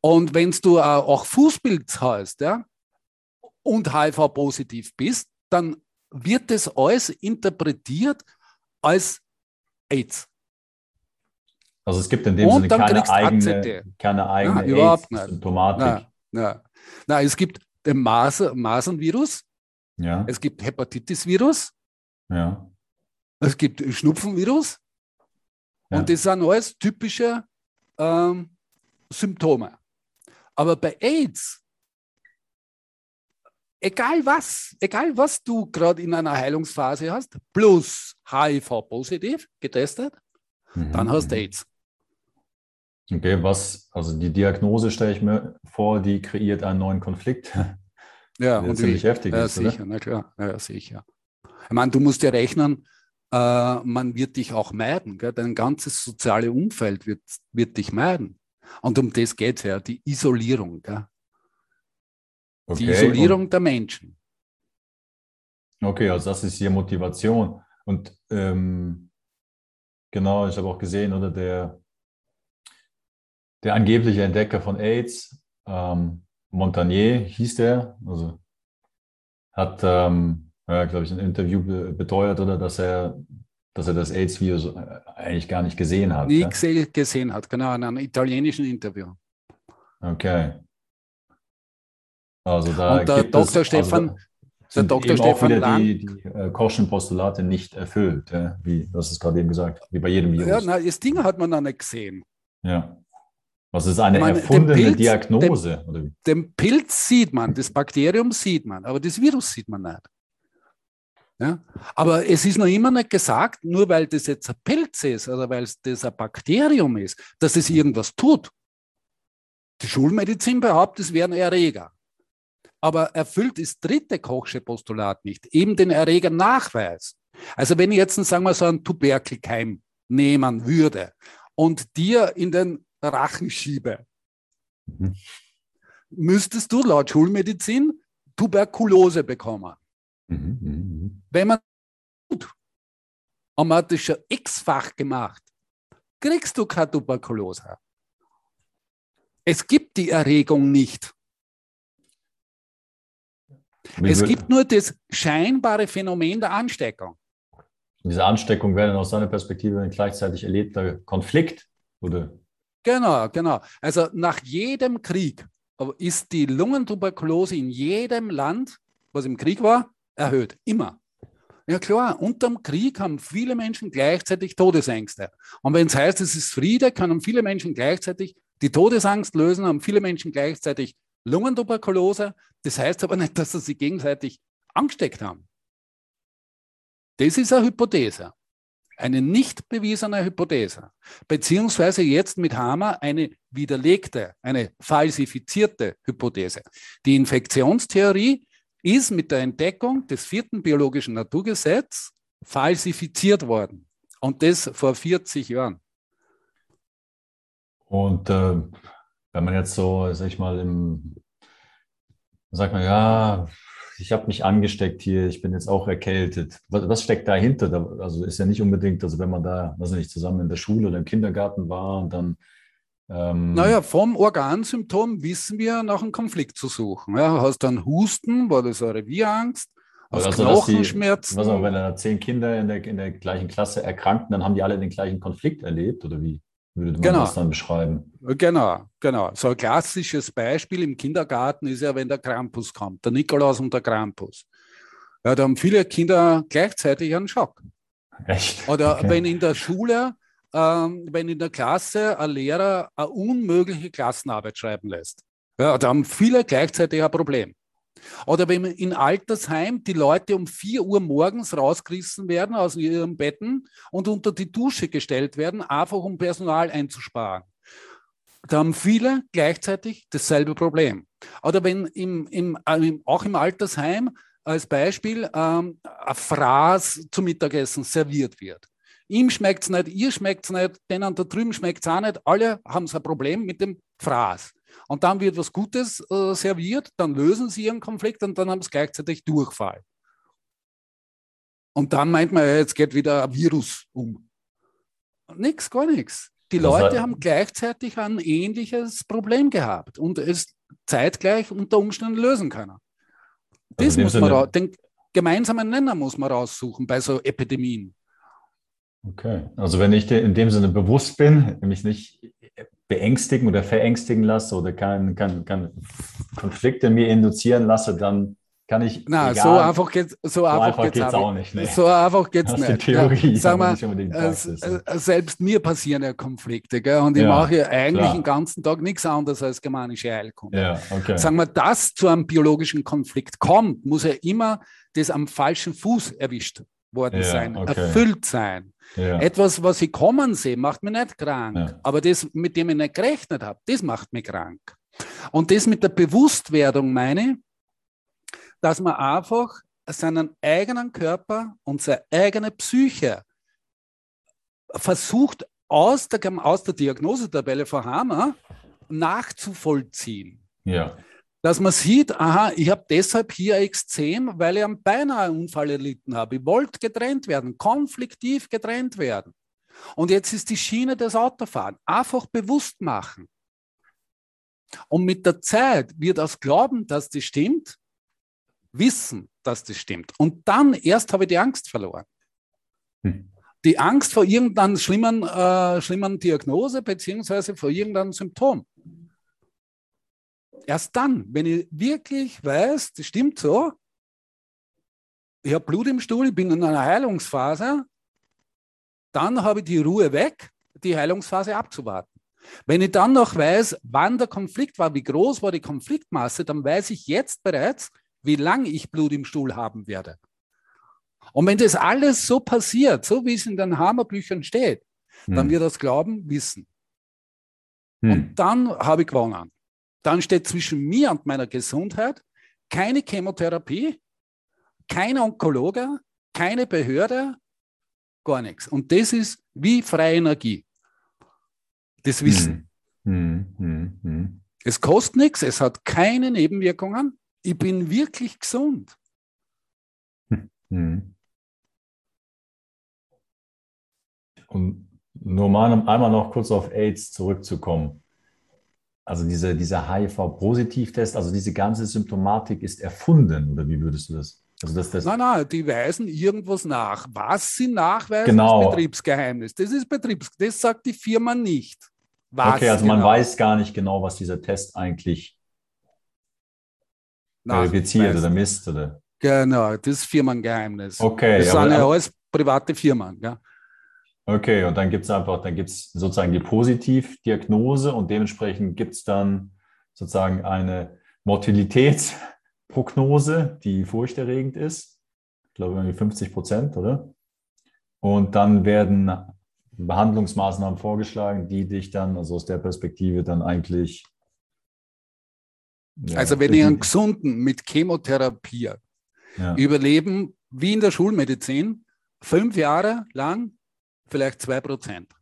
Und wenn du auch Fußpilz hast, ja, und HIV-positiv bist, dann wird das alles interpretiert als AIDS. Also es gibt in dem Sinne keine eigene, keine eigene Nein, überhaupt nicht. Symptomatik. Nein, nein. es gibt den Masernvirus, ja. es gibt Hepatitis-Virus, ja. es gibt Schnupfenvirus ja. und das sind alles typische ähm, Symptome. Aber bei AIDS egal was, egal was du gerade in einer Heilungsphase hast, plus HIV-positiv getestet, mhm. dann hast du AIDS. Okay, was, also die Diagnose stelle ich mir vor, die kreiert einen neuen Konflikt. Ja, und ziemlich wie, heftig ja, ist, sicher, oder? na klar, ja, sicher. Ich meine, du musst dir rechnen, äh, man wird dich auch meiden, gell? dein ganzes soziale Umfeld wird, wird dich meiden. Und um das geht es ja, die Isolierung. Gell? Okay. Die Isolierung der Menschen. Okay, also das ist hier Motivation. Und ähm, genau, ich habe auch gesehen, oder der, der angebliche Entdecker von AIDS, ähm, Montagnier hieß der, also hat, ähm, ja, glaube ich, ein Interview be beteuert, oder dass er, dass er das AIDS-Virus äh, eigentlich gar nicht gesehen hat. Nie ja? gesehen hat, genau, in einem italienischen Interview. Okay. Also da und der Dr. Es, Stefan, also der Dr. Stefan Lang, die, die äh, Postulate nicht erfüllt, wie das ist gerade eben gesagt, wie bei jedem Virus. Ja, na, das Ding hat man noch nicht gesehen. Ja. Was ist eine meine, erfundene Pilz, Diagnose? Den, den Pilz sieht man, das Bakterium sieht man, aber das Virus sieht man nicht. Ja? Aber es ist noch immer nicht gesagt, nur weil das jetzt ein Pilz ist oder weil das ein Bakterium ist, dass es irgendwas tut. Die Schulmedizin behauptet, es wären Erreger aber erfüllt das dritte Kochsche Postulat nicht, eben den Erregernachweis. Also wenn ich jetzt, sagen wir so einen Tuberkelkeim nehmen würde und dir in den Rachen schiebe, mhm. müsstest du laut Schulmedizin Tuberkulose bekommen. Mhm. mhm. Wenn man das schon x-fach gemacht, kriegst du keine Tuberkulose. Es gibt die Erregung nicht. Es gibt nur das scheinbare Phänomen der Ansteckung. Diese Ansteckung wäre dann aus seiner Perspektive ein gleichzeitig erlebter Konflikt, oder? Genau, genau. Also nach jedem Krieg ist die Lungentuberkulose in jedem Land, was im Krieg war, erhöht. Immer. Ja klar, unterm Krieg haben viele Menschen gleichzeitig Todesängste. Und wenn es heißt, es ist Friede, können viele Menschen gleichzeitig die Todesangst lösen, haben viele Menschen gleichzeitig Lungentuberkulose. Das heißt aber nicht, dass sie sich gegenseitig angesteckt haben. Das ist eine Hypothese. Eine nicht bewiesene Hypothese. Beziehungsweise jetzt mit Hammer eine widerlegte, eine falsifizierte Hypothese. Die Infektionstheorie ist mit der Entdeckung des vierten biologischen Naturgesetzes falsifiziert worden. Und das vor 40 Jahren. Und äh, wenn man jetzt so, sag ich mal, im, sagt man, ja, ich habe mich angesteckt hier, ich bin jetzt auch erkältet. Was, was steckt dahinter? Da, also ist ja nicht unbedingt, also wenn man da, weiß nicht, zusammen in der Schule oder im Kindergarten war und dann ähm, naja, vom Organsymptom wissen wir, nach einem Konflikt zu suchen. Ja, hast du einen Husten, war das eine Revierangst? Hast also, Knochenschmerzen? Die, was auch, wenn da zehn Kinder in der, in der gleichen Klasse erkranken, dann haben die alle den gleichen Konflikt erlebt, oder wie? Würde man genau. das dann beschreiben? Genau, genau. So ein klassisches Beispiel im Kindergarten ist ja, wenn der Krampus kommt, der Nikolaus und der Krampus. Ja, da haben viele Kinder gleichzeitig einen Schock. Echt? Oder okay. wenn in der Schule, ähm, wenn in der Klasse ein Lehrer eine unmögliche Klassenarbeit schreiben lässt. Ja, da haben viele gleichzeitig ein Problem. Oder wenn in Altersheim die Leute um 4 Uhr morgens rausgerissen werden aus ihren Betten und unter die Dusche gestellt werden, einfach um Personal einzusparen. Da haben viele gleichzeitig dasselbe Problem. Oder wenn im, im, äh, auch im Altersheim als Beispiel ähm, ein Fraß zum Mittagessen serviert wird. Ihm schmeckt es nicht, ihr schmeckt es nicht, denen da drüben schmeckt es auch nicht. Alle haben ein Problem mit dem Fraß. Und dann wird was Gutes äh, serviert, dann lösen sie ihren Konflikt und dann haben sie gleichzeitig Durchfall. Und dann meint man, jetzt geht wieder ein Virus um. Nix, gar nichts. Die das Leute haben gleichzeitig ein ähnliches Problem gehabt und es zeitgleich unter Umständen lösen können. Das also muss man den gemeinsamen Nenner muss man raussuchen bei so Epidemien. Okay, also wenn ich in dem Sinne bewusst bin, nämlich nicht beängstigen oder verängstigen lasse oder keinen kein, kein Konflikte mir induzieren lasse, dann kann ich. Na, egal, so einfach geht so, so einfach geht's, geht's auch nicht. Nee. So einfach geht es nicht. Theorie, ja, sag mal, äh, selbst mir passieren ja Konflikte, gell? und ich ja, mache eigentlich klar. den ganzen Tag nichts anderes als germanische Heilkunde. Ja, okay. Sagen wir, dass zu einem biologischen Konflikt kommt, muss ja immer das am falschen Fuß erwischt worden ja, sein, okay. erfüllt sein. Ja. Etwas, was ich kommen sehe, macht mich nicht krank. Ja. Aber das, mit dem ich nicht gerechnet habe, das macht mich krank. Und das mit der Bewusstwerdung meine, dass man einfach seinen eigenen Körper und seine eigene Psyche versucht, aus der, aus der Diagnosetabelle von Hammer nachzuvollziehen. Ja dass man sieht, aha, ich habe deshalb hier Extrem, weil ich einen beinahe Unfall erlitten habe. Ich wollte getrennt werden, konfliktiv getrennt werden. Und jetzt ist die Schiene des Autofahren. Einfach bewusst machen. Und mit der Zeit wird aus Glauben, dass das stimmt, wissen, dass das stimmt. Und dann erst habe ich die Angst verloren. Hm. Die Angst vor irgendeiner schlimmen, äh, schlimmen Diagnose beziehungsweise vor irgendeinem Symptom erst dann, wenn ich wirklich weiß, das stimmt so, ich habe Blut im Stuhl, ich bin in einer Heilungsphase, dann habe ich die Ruhe weg, die Heilungsphase abzuwarten. Wenn ich dann noch weiß, wann der Konflikt war, wie groß war die Konfliktmasse, dann weiß ich jetzt bereits, wie lange ich Blut im Stuhl haben werde. Und wenn das alles so passiert, so wie es in den Hammerbüchern steht, hm. dann wird das Glauben wissen. Hm. Und dann habe ich gewonnen dann steht zwischen mir und meiner Gesundheit keine Chemotherapie, kein Onkologe, keine Behörde, gar nichts. Und das ist wie freie Energie. Das Wissen. Hm, hm, hm, es kostet nichts, es hat keine Nebenwirkungen. Ich bin wirklich gesund. Und nur mal einmal noch kurz auf AIDS zurückzukommen. Also diese, dieser HIV-Positivtest, also diese ganze Symptomatik ist erfunden, oder wie würdest du das? Also das, das nein, nein, die weisen irgendwas nach. Was sie nachweisen, genau. ist Betriebsgeheimnis. Das ist Betriebs, das sagt die Firma nicht. Was okay, also man genau. weiß gar nicht genau, was dieser Test eigentlich verifiziert oder misst, oder? Genau, das ist Firmengeheimnis. Okay. Das sind ja alles private Firmen. Ja. Okay, und dann gibt es einfach, dann gibt es sozusagen die Positivdiagnose und dementsprechend gibt es dann sozusagen eine Mortalitätsprognose, die furchterregend ist. Ich glaube, irgendwie 50 Prozent, oder? Und dann werden Behandlungsmaßnahmen vorgeschlagen, die dich dann, also aus der Perspektive, dann eigentlich. Ja, also, wenn ich einen Gesunden mit Chemotherapie ja. überleben, wie in der Schulmedizin, fünf Jahre lang vielleicht zwei Prozent.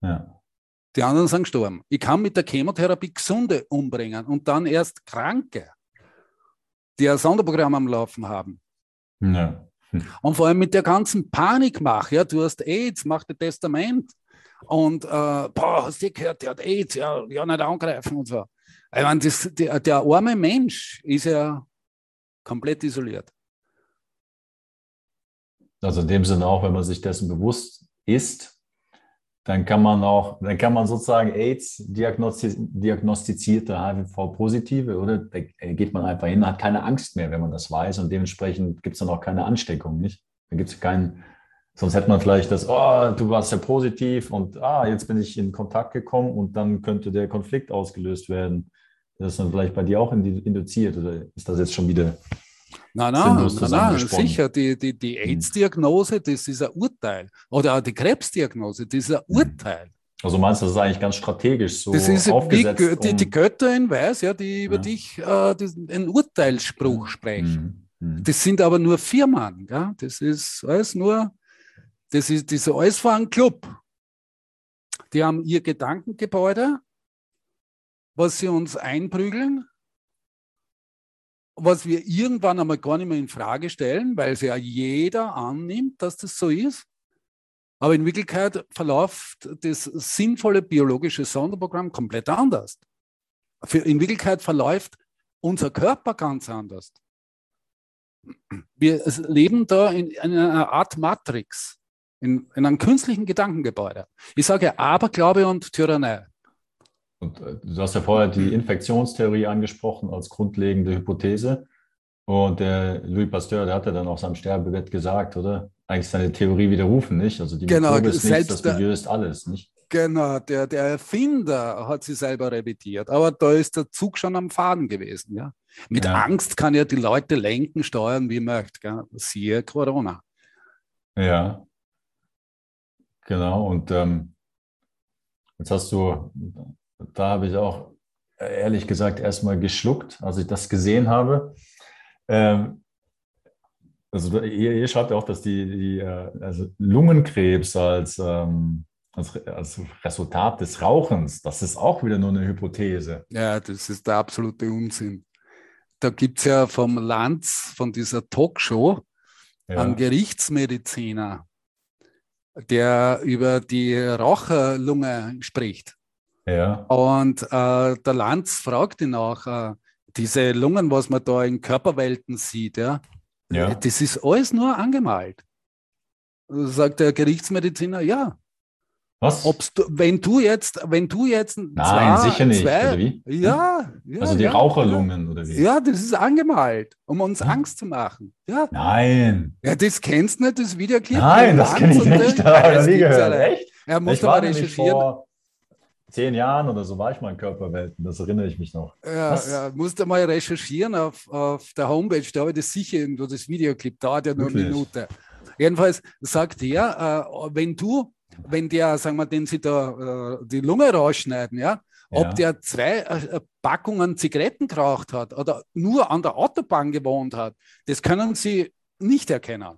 Ja. Die anderen sind gestorben. Ich kann mit der Chemotherapie Gesunde umbringen und dann erst Kranke, die ein Sonderprogramm am Laufen haben. Ja. Hm. Und vor allem mit der ganzen Panikmache, ja, du hast AIDS, mach das Testament und äh, boah, hast du gehört, der hat AIDS, ja, ja nicht angreifen und so. Ich meine, das, der, der arme Mensch ist ja komplett isoliert. Also in dem Sinne auch, wenn man sich dessen bewusst ist, dann kann man auch, dann kann man sozusagen AIDS diagnostizierte HIV-Positive, oder? Da geht man einfach hin, hat keine Angst mehr, wenn man das weiß und dementsprechend gibt es dann auch keine Ansteckung, nicht? Da gibt es keinen, sonst hätte man vielleicht das, oh, du warst ja positiv und ah, jetzt bin ich in Kontakt gekommen und dann könnte der Konflikt ausgelöst werden. Das ist dann vielleicht bei dir auch induziert oder ist das jetzt schon wieder Nein, nein, nein, nein sicher. Die, die, die hm. AIDS-Diagnose, das ist ein Urteil. Oder auch die Krebsdiagnose, das ist ein hm. Urteil. Also meinst du, das ist eigentlich ganz strategisch so das ist aufgesetzt? Die, die Götter in Weiß, ja, die über ja. dich äh, die, einen Urteilsspruch sprechen. Mhm. Das sind aber nur Firmen. Ja? Das ist alles nur, das ist, ist alles vor einem Club. Die haben ihr Gedankengebäude, was sie uns einprügeln was wir irgendwann einmal gar nicht mehr in Frage stellen, weil es ja jeder annimmt, dass das so ist. Aber in Wirklichkeit verläuft das sinnvolle biologische Sonderprogramm komplett anders. In Wirklichkeit verläuft unser Körper ganz anders. Wir leben da in, in einer Art Matrix, in, in einem künstlichen Gedankengebäude. Ich sage Aberglaube und Tyrannei. Und äh, du hast ja vorher die Infektionstheorie angesprochen als grundlegende Hypothese. Und der Louis Pasteur, der hat ja dann auf seinem Sterbebett gesagt, oder? Eigentlich seine Theorie widerrufen, nicht? Also die genau, Mikrobe ist nichts, das Milieu ist alles, nicht? Genau, der, der Erfinder hat sie selber revidiert. Aber da ist der Zug schon am Faden gewesen, ja. Mit ja. Angst kann er die Leute lenken, steuern, wie möchte. Gell? Siehe Corona. Ja. Genau. Und ähm, jetzt hast du da habe ich auch äh, ehrlich gesagt erstmal geschluckt, als ich das gesehen habe. Ähm, also ihr, ihr, schreibt ja auch, dass die, die äh, also Lungenkrebs als, ähm, als, als, Resultat des Rauchens, das ist auch wieder nur eine Hypothese. Ja, das ist der absolute Unsinn. Da gibt es ja vom Lanz, von dieser Talkshow, ja. einen Gerichtsmediziner, der über die Raucherlunge spricht. Ja. Und äh, der Lanz fragt ihn auch, äh, diese Lungen, was man da in Körperwelten sieht, ja, ja. das ist alles nur angemalt. Sagt der Gerichtsmediziner, ja. Was? Ob's du, wenn du jetzt, wenn du jetzt Nein, zwei, sicher nicht, zwei, oder wie? Ja, ja Also die ja, Raucherlungen, ja. oder wie? Ja, das ist angemalt, um uns hm? Angst zu machen. Ja. Nein. Ja, das kennst du nicht, das Videoclip. Nein, das kenne ich nicht. Da ich nie gehört. Echt? Er muss aber recherchieren. Vor, zehn Jahren oder so war ich mal in Körperwelten, das erinnere ich mich noch. Ja, ja musste mal recherchieren auf, auf der Homepage, da habe ich das sicher irgendwo, das Videoclip, dauert ja nur Wirklich? eine Minute. Jedenfalls sagt er, äh, wenn du, wenn der, sagen wir, den sie da äh, die Lunge rausschneiden, ja, ja. ob der zwei äh, Packungen Zigaretten geraucht hat oder nur an der Autobahn gewohnt hat, das können sie nicht erkennen.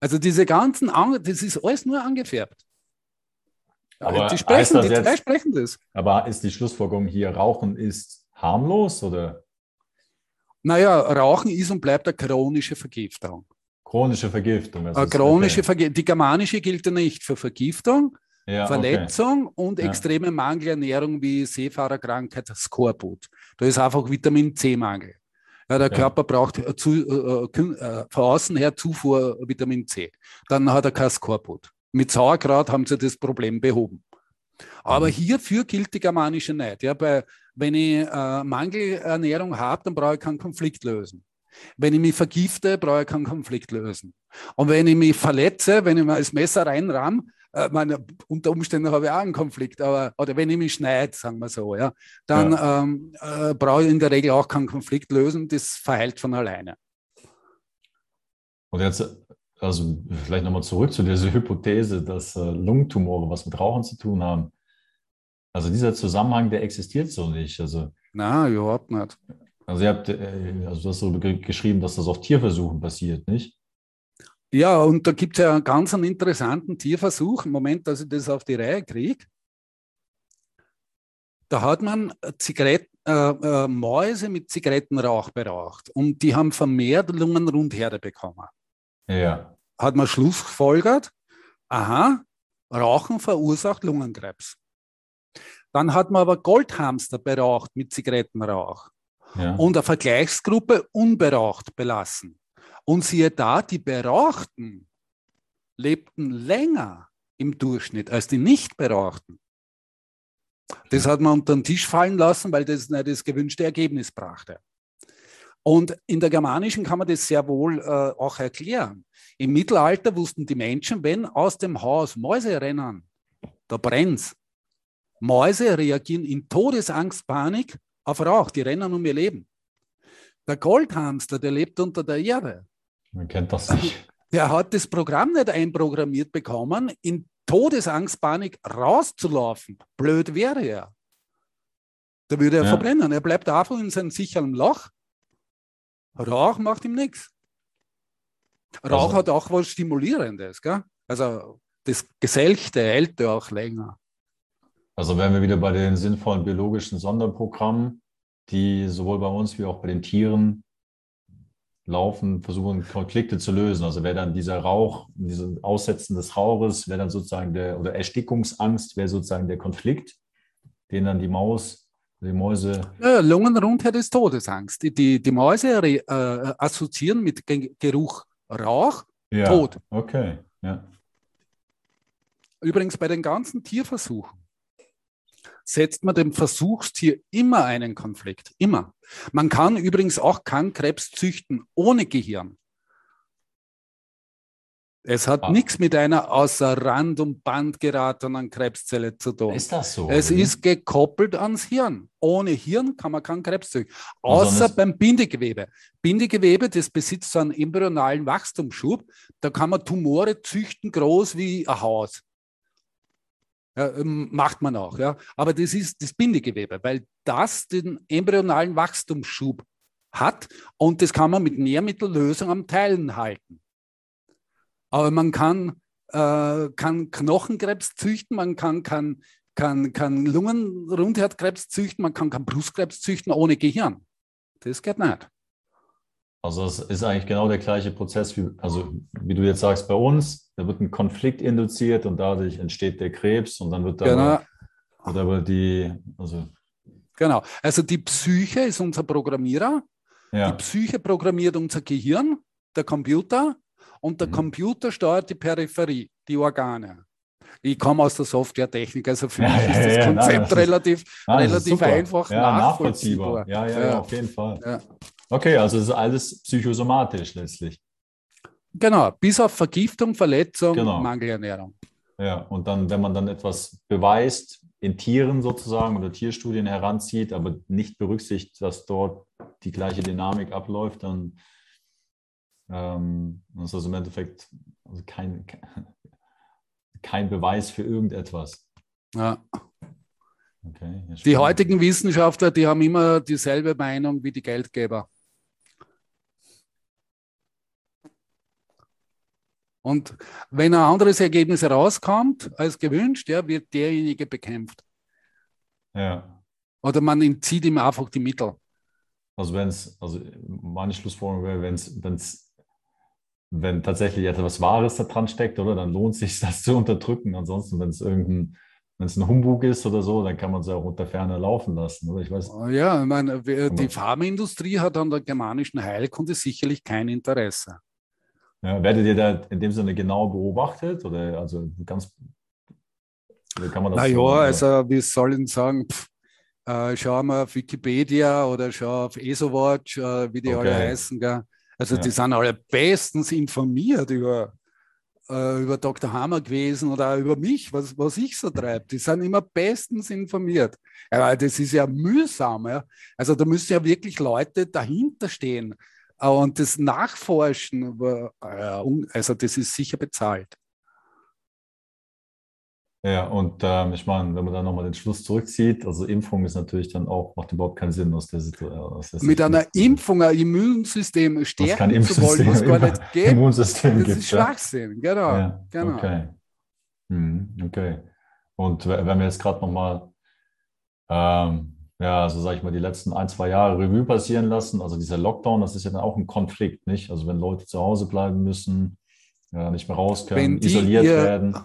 Also diese ganzen, das ist alles nur angefärbt. Aber die sprechen, die jetzt, sprechen das. Aber ist die Schlussfolgerung hier, Rauchen ist harmlos oder? Naja, Rauchen ist und bleibt eine chronische Vergiftung. Chronische Vergiftung. Also chronische okay. Vergiftung. Die germanische gilt ja nicht für Vergiftung, Ja, Verletzung okay. und ja. extreme Mangelernährung wie Seefahrerkrankheit, Skorbut. Da ist einfach Vitamin C-Mangel. Ja, der Körper braucht zu, äh, äh, von außen her Zufuhr Vitamin C. Dann hat er kein Skorbut. Mit Sauerkraut haben sie das Problem behoben. Aber mhm. hierfür gilt die germanische Neid. Ja, bei, wenn ich äh, Mangelernährung habe, dann brauche ich keinen Konflikt lösen. Wenn ich mich vergifte, brauche ich keinen Konflikt lösen. Und wenn ich mich verletze, wenn ich mir das Messer reinrahm, äh, meine, unter Umständen habe ich auch einen Konflikt, aber oder wenn ich mich schneide, sagen wir so, ja, dann ja. Ähm, äh, brauche ich in der Regel auch keinen Konflikt lösen, das verheilt von alleine. Und jetzt, also vielleicht nochmal zurück zu dieser Hypothese, dass äh, Lungentumore was mit Rauchen zu tun haben. Also dieser Zusammenhang, der existiert so nicht. Also, Na, überhaupt nicht. Also ihr habt, äh, also du hast so geschrieben, dass das auf Tierversuchen passiert, nicht? Ja, und da gibt es ja einen ganz einen interessanten Tierversuch. Im Moment, dass ich das auf die Reihe kriege, da hat man Zigaret äh, äh, Mäuse mit Zigarettenrauch beraucht und die haben vermehrt Lungenrundherde bekommen. Ja. Hat man schlussfolgert, aha, Rauchen verursacht Lungenkrebs. Dann hat man aber Goldhamster beraucht mit Zigarettenrauch ja. und eine Vergleichsgruppe unberaucht belassen. Und siehe da, die Berauchten lebten länger im Durchschnitt als die nicht Berauchten. Das hat man unter den Tisch fallen lassen, weil das nicht das gewünschte Ergebnis brachte. Und in der Germanischen kann man das sehr wohl äh, auch erklären. Im Mittelalter wussten die Menschen, wenn aus dem Haus Mäuse rennen, da brennt's. Mäuse reagieren in Todesangst, Panik auf Rauch, die rennen um ihr Leben. Der Goldhamster, der lebt unter der Erde. Man kennt das nicht. Der hat das Programm nicht einprogrammiert bekommen, in Todesangstpanik rauszulaufen. Blöd wäre er. Da würde er ja. verbrennen. Er bleibt einfach in seinem sicheren Loch. Rauch macht ihm nichts. Rauch also, hat auch was Stimulierendes. Gell? Also das Geselchte hält er auch länger. Also wären wir wieder bei den sinnvollen biologischen Sonderprogrammen, die sowohl bei uns wie auch bei den Tieren laufen, versuchen Konflikte zu lösen. Also wäre dann dieser Rauch, dieses Aussetzen des Rauches, wäre dann sozusagen der, oder Erstickungsangst wäre sozusagen der Konflikt, den dann die Maus, die Mäuse. Ja, Lungenrundheit ist Todesangst. Die, die, die Mäuse äh, assoziieren mit Geruch Rauch, ja, Tod. Okay, ja. Übrigens bei den ganzen Tierversuchen setzt man dem Versuchstier immer einen Konflikt. Immer. Man kann übrigens auch keinen Krebs züchten ohne Gehirn. Es hat ah. nichts mit einer außer Rand und Band geratenen Krebszelle zu tun. Ist das so? Es oder? ist gekoppelt ans Hirn. Ohne Hirn kann man keinen Krebs züchten. Außer beim Bindegewebe. Bindegewebe, das besitzt so einen embryonalen Wachstumsschub. Da kann man Tumore züchten, groß wie ein Haus. Ja, ähm, macht man auch, ja. Aber das ist das Bindegewebe, weil das den embryonalen Wachstumsschub hat und das kann man mit Nährmittellösung am Teilen halten. Aber man kann, äh, kann Knochenkrebs züchten, man kann, kann, kann, kann Lungenrundherzkrebs züchten, man kann keinen Brustkrebs züchten ohne Gehirn. Das geht nicht. Also es ist eigentlich genau der gleiche Prozess, wie, also wie du jetzt sagst, bei uns, da wird ein Konflikt induziert und dadurch entsteht der Krebs und dann wird da genau. wird aber die, also Genau, also die Psyche ist unser Programmierer, ja. die Psyche programmiert unser Gehirn, der Computer und der mhm. Computer steuert die Peripherie, die Organe. Ich komme aus der Softwaretechnik, also für ja, mich ist das Konzept nein, relativ, nein, relativ einfach nachvollziehbar. Ja, ja, ja, auf jeden Fall. Okay, also es ist alles psychosomatisch letztlich. Genau, bis auf Vergiftung, Verletzung, genau. Mangelernährung. Ja, und dann, wenn man dann etwas beweist, in Tieren sozusagen oder Tierstudien heranzieht, aber nicht berücksichtigt, dass dort die gleiche Dynamik abläuft, dann ähm, ist das im Endeffekt also kein, kein Beweis für irgendetwas. Ja. Okay, die heutigen Wissenschaftler, die haben immer dieselbe Meinung wie die Geldgeber. Und wenn ein anderes Ergebnis herauskommt als gewünscht, ja, wird derjenige bekämpft. Ja. Oder man entzieht ihm einfach die Mittel. Also wenn es, also meine Schlussfolgerung wäre, wenn es wenn tatsächlich etwas Wahres da dran steckt, oder dann lohnt es sich, das zu unterdrücken. Ansonsten, wenn es irgendein wenn es ein Humbug ist oder so, dann kann man es ja auch unter Ferne laufen lassen. Oder? Ich weiß. Oh ja, ich meine, die Pharmaindustrie hat an der germanischen Heilkunde sicherlich kein Interesse. Ja, werdet ihr da in dem Sinne genau beobachtet? Oder also ganz oder kann man das? Naja, so, also wie soll ich sagen? Pff, äh, schau mal auf Wikipedia oder schau auf ESOWatch, äh, wie die okay. alle heißen. Gell? Also ja. die sind alle bestens informiert über äh, über Dr. Hammer gewesen oder über mich, was, was ich so treibe. Die sind immer bestens informiert. Aber das ist ja mühsam. Ja? Also da müssen ja wirklich Leute dahinter stehen äh, und das nachforschen. Also das ist sicher bezahlt. Ja, und ähm, ich meine, wenn man dann nochmal den Schluss zurückzieht, also Impfung ist natürlich dann auch, macht überhaupt keinen Sinn aus der Situation. Mit einer Impfung ein Immunsystem stärken Immunsystem, zu wollen, was gar Immunsystem das gibt, ist Schwachsinn, genau. Ja, genau. Okay. Hm, okay. Und wenn wir jetzt gerade nochmal, ähm, ja, also sage ich mal, die letzten ein, zwei Jahre Revue passieren lassen, also dieser Lockdown, das ist ja dann auch ein Konflikt, nicht? Also wenn Leute zu Hause bleiben müssen, ja, nicht mehr raus können, isoliert ihr, werden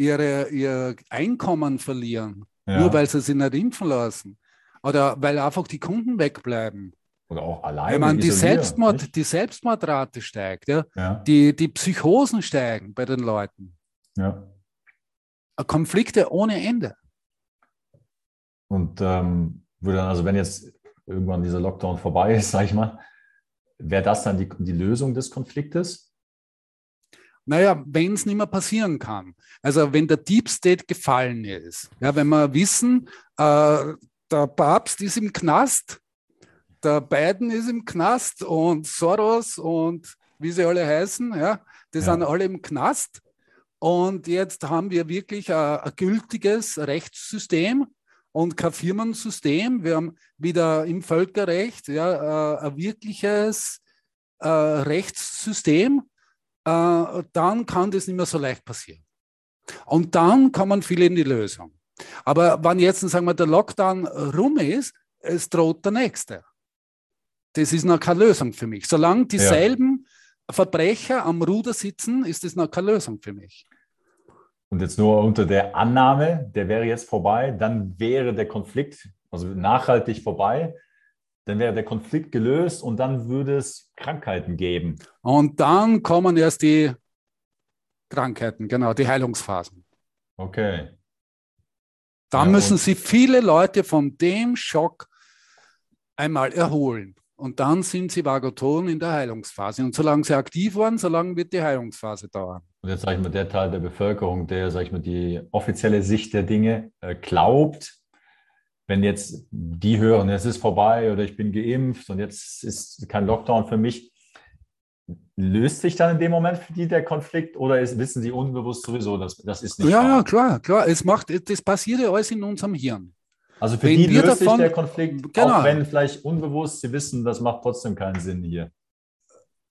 ihre, ihr Einkommen verlieren, ja. nur weil sie sich nicht impfen lassen. Oder weil einfach die Kunden wegbleiben. Oder auch alleine. Ich meine, die, Selbstmord, die Selbstmordrate steigt, ja? ja. Die, die Psychosen steigen bei den Leuten. Ja. Konflikte ohne Ende. Und ähm, würde also wenn jetzt irgendwann dieser Lockdown vorbei ist, sage ich mal, wäre das dann die, die Lösung des Konfliktes? Naja, wenn es nicht mehr passieren kann. Also wenn der Deep State gefallen ist, ja, wenn wir wissen, äh, der Papst ist im Knast, der Biden ist im Knast und Soros und wie sie alle heißen, ja, die ja. sind alle im Knast. Und jetzt haben wir wirklich ein, ein gültiges Rechtssystem und kein Firmensystem. Wir haben wieder im Völkerrecht ja, äh, ein wirkliches äh, Rechtssystem äh, dann kann das nicht mehr so leicht passieren. Und dann kommen viele in die Lösung. Aber wenn jetzt, sagen wir, der Lockdown rum ist, es droht der nächste. Das ist noch keine Lösung für mich. Solange dieselben ja. Verbrecher am Ruder sitzen, ist das noch keine Lösung für mich. Und jetzt nur unter der Annahme, der wäre jetzt vorbei, dann wäre der Konflikt also nachhaltig vorbei dann wäre der Konflikt gelöst und dann würde es Krankheiten geben. Und dann kommen erst die Krankheiten, genau, die Heilungsphasen. Okay. Da ja, müssen sie viele Leute von dem Schock einmal erholen. Und dann sind sie Vagotoren in der Heilungsphase. Und solange sie aktiv waren, solange wird die Heilungsphase dauern. Und jetzt sage ich mal, der Teil der Bevölkerung, der, sage ich mal, die offizielle Sicht der Dinge äh, glaubt, wenn jetzt die hören, es ist vorbei oder ich bin geimpft und jetzt ist kein Lockdown für mich, löst sich dann in dem Moment für die der Konflikt oder ist, wissen sie unbewusst sowieso, dass das ist nicht Ja, ja, klar, klar. Es macht, das passiert ja alles in unserem Hirn. Also für wenn die löst davon, sich der Konflikt, genau. auch wenn vielleicht unbewusst sie wissen, das macht trotzdem keinen Sinn hier.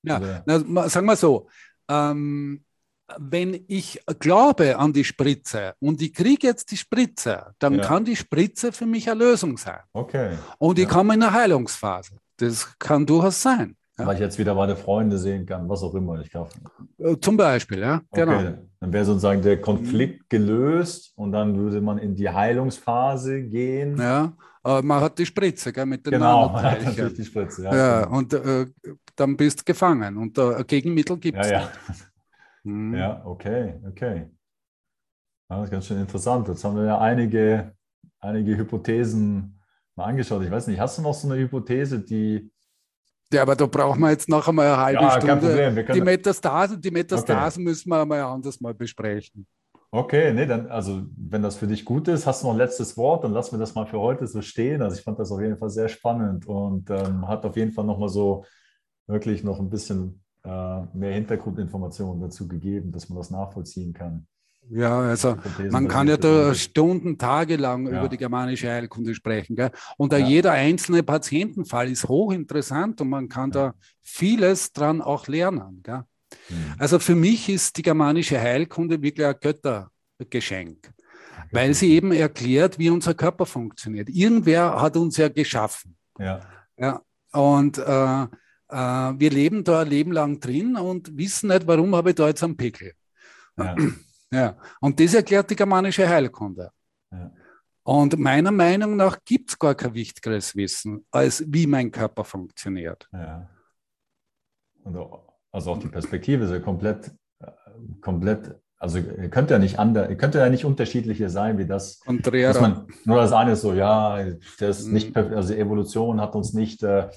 Ja, na, sagen wir so, ähm, wenn ich glaube an die Spritze und ich kriege jetzt die Spritze, dann ja. kann die Spritze für mich eine Lösung sein. Okay. Und ich ja. komme in eine Heilungsphase. Das kann durchaus sein. Ja. Weil ich jetzt wieder meine Freunde sehen kann, was auch immer ich kaufe. Äh, zum Beispiel, ja, genau. Okay. Dann wäre sozusagen der Konflikt gelöst und dann würde man in die Heilungsphase gehen. Ja, aber man hat die Spritze gell, mit den Genau, man hat natürlich die Spritze. Ja, ja genau. und äh, dann bist du gefangen und äh, Gegenmittel gibt es. Ja, ja. Mhm. Ja, okay, okay. das ist ganz schön interessant. Jetzt haben wir ja einige, einige Hypothesen mal angeschaut. Ich weiß nicht, hast du noch so eine Hypothese, die. Ja, aber da brauchen wir jetzt noch einmal eine halbe ja, Stunde. Die Metastasen, die Metastasen okay. müssen wir einmal anders mal besprechen. Okay, nee, dann, also wenn das für dich gut ist, hast du noch ein letztes Wort, dann lassen wir das mal für heute so stehen. Also ich fand das auf jeden Fall sehr spannend und ähm, hat auf jeden Fall nochmal so wirklich noch ein bisschen mehr Hintergrundinformationen dazu gegeben, dass man das nachvollziehen kann. Ja, also man kann ja da Stunden, Tage lang ja. über die germanische Heilkunde sprechen. Gell? Und ja. jeder einzelne Patientenfall ist hochinteressant und man kann ja. da vieles dran auch lernen. Gell? Mhm. Also für mich ist die germanische Heilkunde wirklich ein Göttergeschenk, weil sie eben erklärt, wie unser Körper funktioniert. Irgendwer hat uns ja geschaffen. Ja. ja und äh, äh, wir leben da ein Leben lang drin und wissen nicht, warum habe ich da jetzt einen Pickel. Ja. ja. Und das erklärt die germanische Heilkunde. Ja. Und meiner Meinung nach gibt es gar kein wichtigeres Wissen, als wie mein Körper funktioniert. Ja. also auch die Perspektive ist ja komplett, äh, komplett also ihr könnt ja nicht ander, ihr könnt ja nicht unterschiedliche sein, wie das. Dass man, nur das eine ist so, ja, das mhm. nicht, also Evolution hat uns nicht, äh,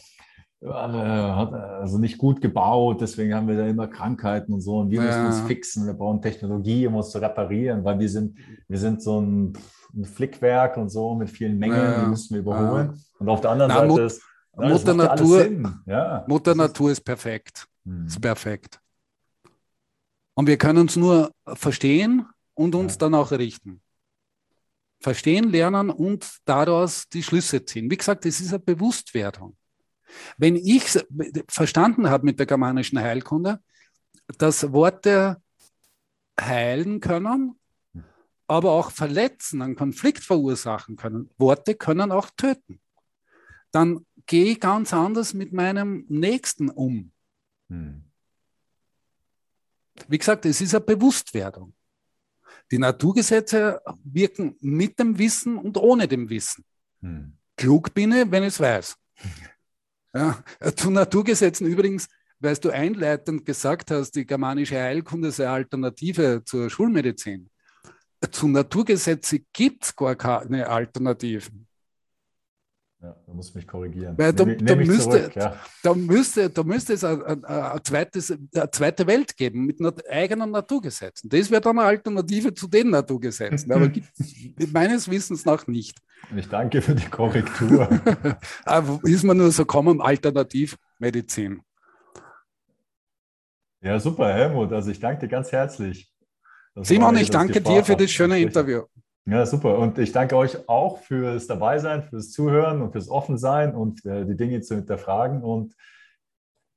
hat also nicht gut gebaut, deswegen haben wir da immer Krankheiten und so und wir ja. müssen uns fixen, wir brauchen Technologie, um uns zu reparieren, weil wir sind, wir sind so ein, ein Flickwerk und so mit vielen Mengen, ja. die müssen wir überholen. Ja. Und auf der anderen Na, Seite Mut, ist Mutter Natur, ja. Mutter Natur ist perfekt. Hm. Ist perfekt. Und wir können es nur verstehen und uns dann auch richten. Verstehen, lernen und daraus die Schlüsse ziehen. Wie gesagt, es ist eine Bewusstwerdung. Wenn ich verstanden habe mit der germanischen Heilkunde, dass Worte heilen können, aber auch verletzen, einen Konflikt verursachen können. Worte können auch töten. Dann gehe ich ganz anders mit meinem Nächsten um. Hm. Wie gesagt, es ist eine Bewusstwerdung. Die Naturgesetze wirken mit dem Wissen und ohne dem Wissen. Hm. Klug bin ich, wenn ich es weiß. Ja, zu Naturgesetzen übrigens, weil du einleitend gesagt hast, die germanische Heilkunde sei Alternative zur Schulmedizin. Zu Naturgesetzen gibt es gar keine Alternativen. Ja, da muss mich korrigieren. Weil da, da, müsste, zurück, ja. da, müsste, da müsste es eine, eine, zweites, eine zweite Welt geben mit eigenen Naturgesetzen. Das wäre dann eine Alternative zu den Naturgesetzen, aber gibt meines Wissens nach nicht. Ich danke für die Korrektur. ist man nur so kommen, Alternativmedizin. Ja, super, Helmut. Also ich danke dir ganz herzlich. Das Simon, ich danke dir für das schöne Interview. Ja, super. Und ich danke euch auch fürs Dabeisein, fürs Zuhören und fürs Offensein und äh, die Dinge zu hinterfragen und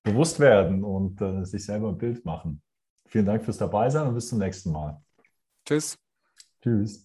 bewusst werden und äh, sich selber ein Bild machen. Vielen Dank fürs Dabeisein und bis zum nächsten Mal. Tschüss. Tschüss.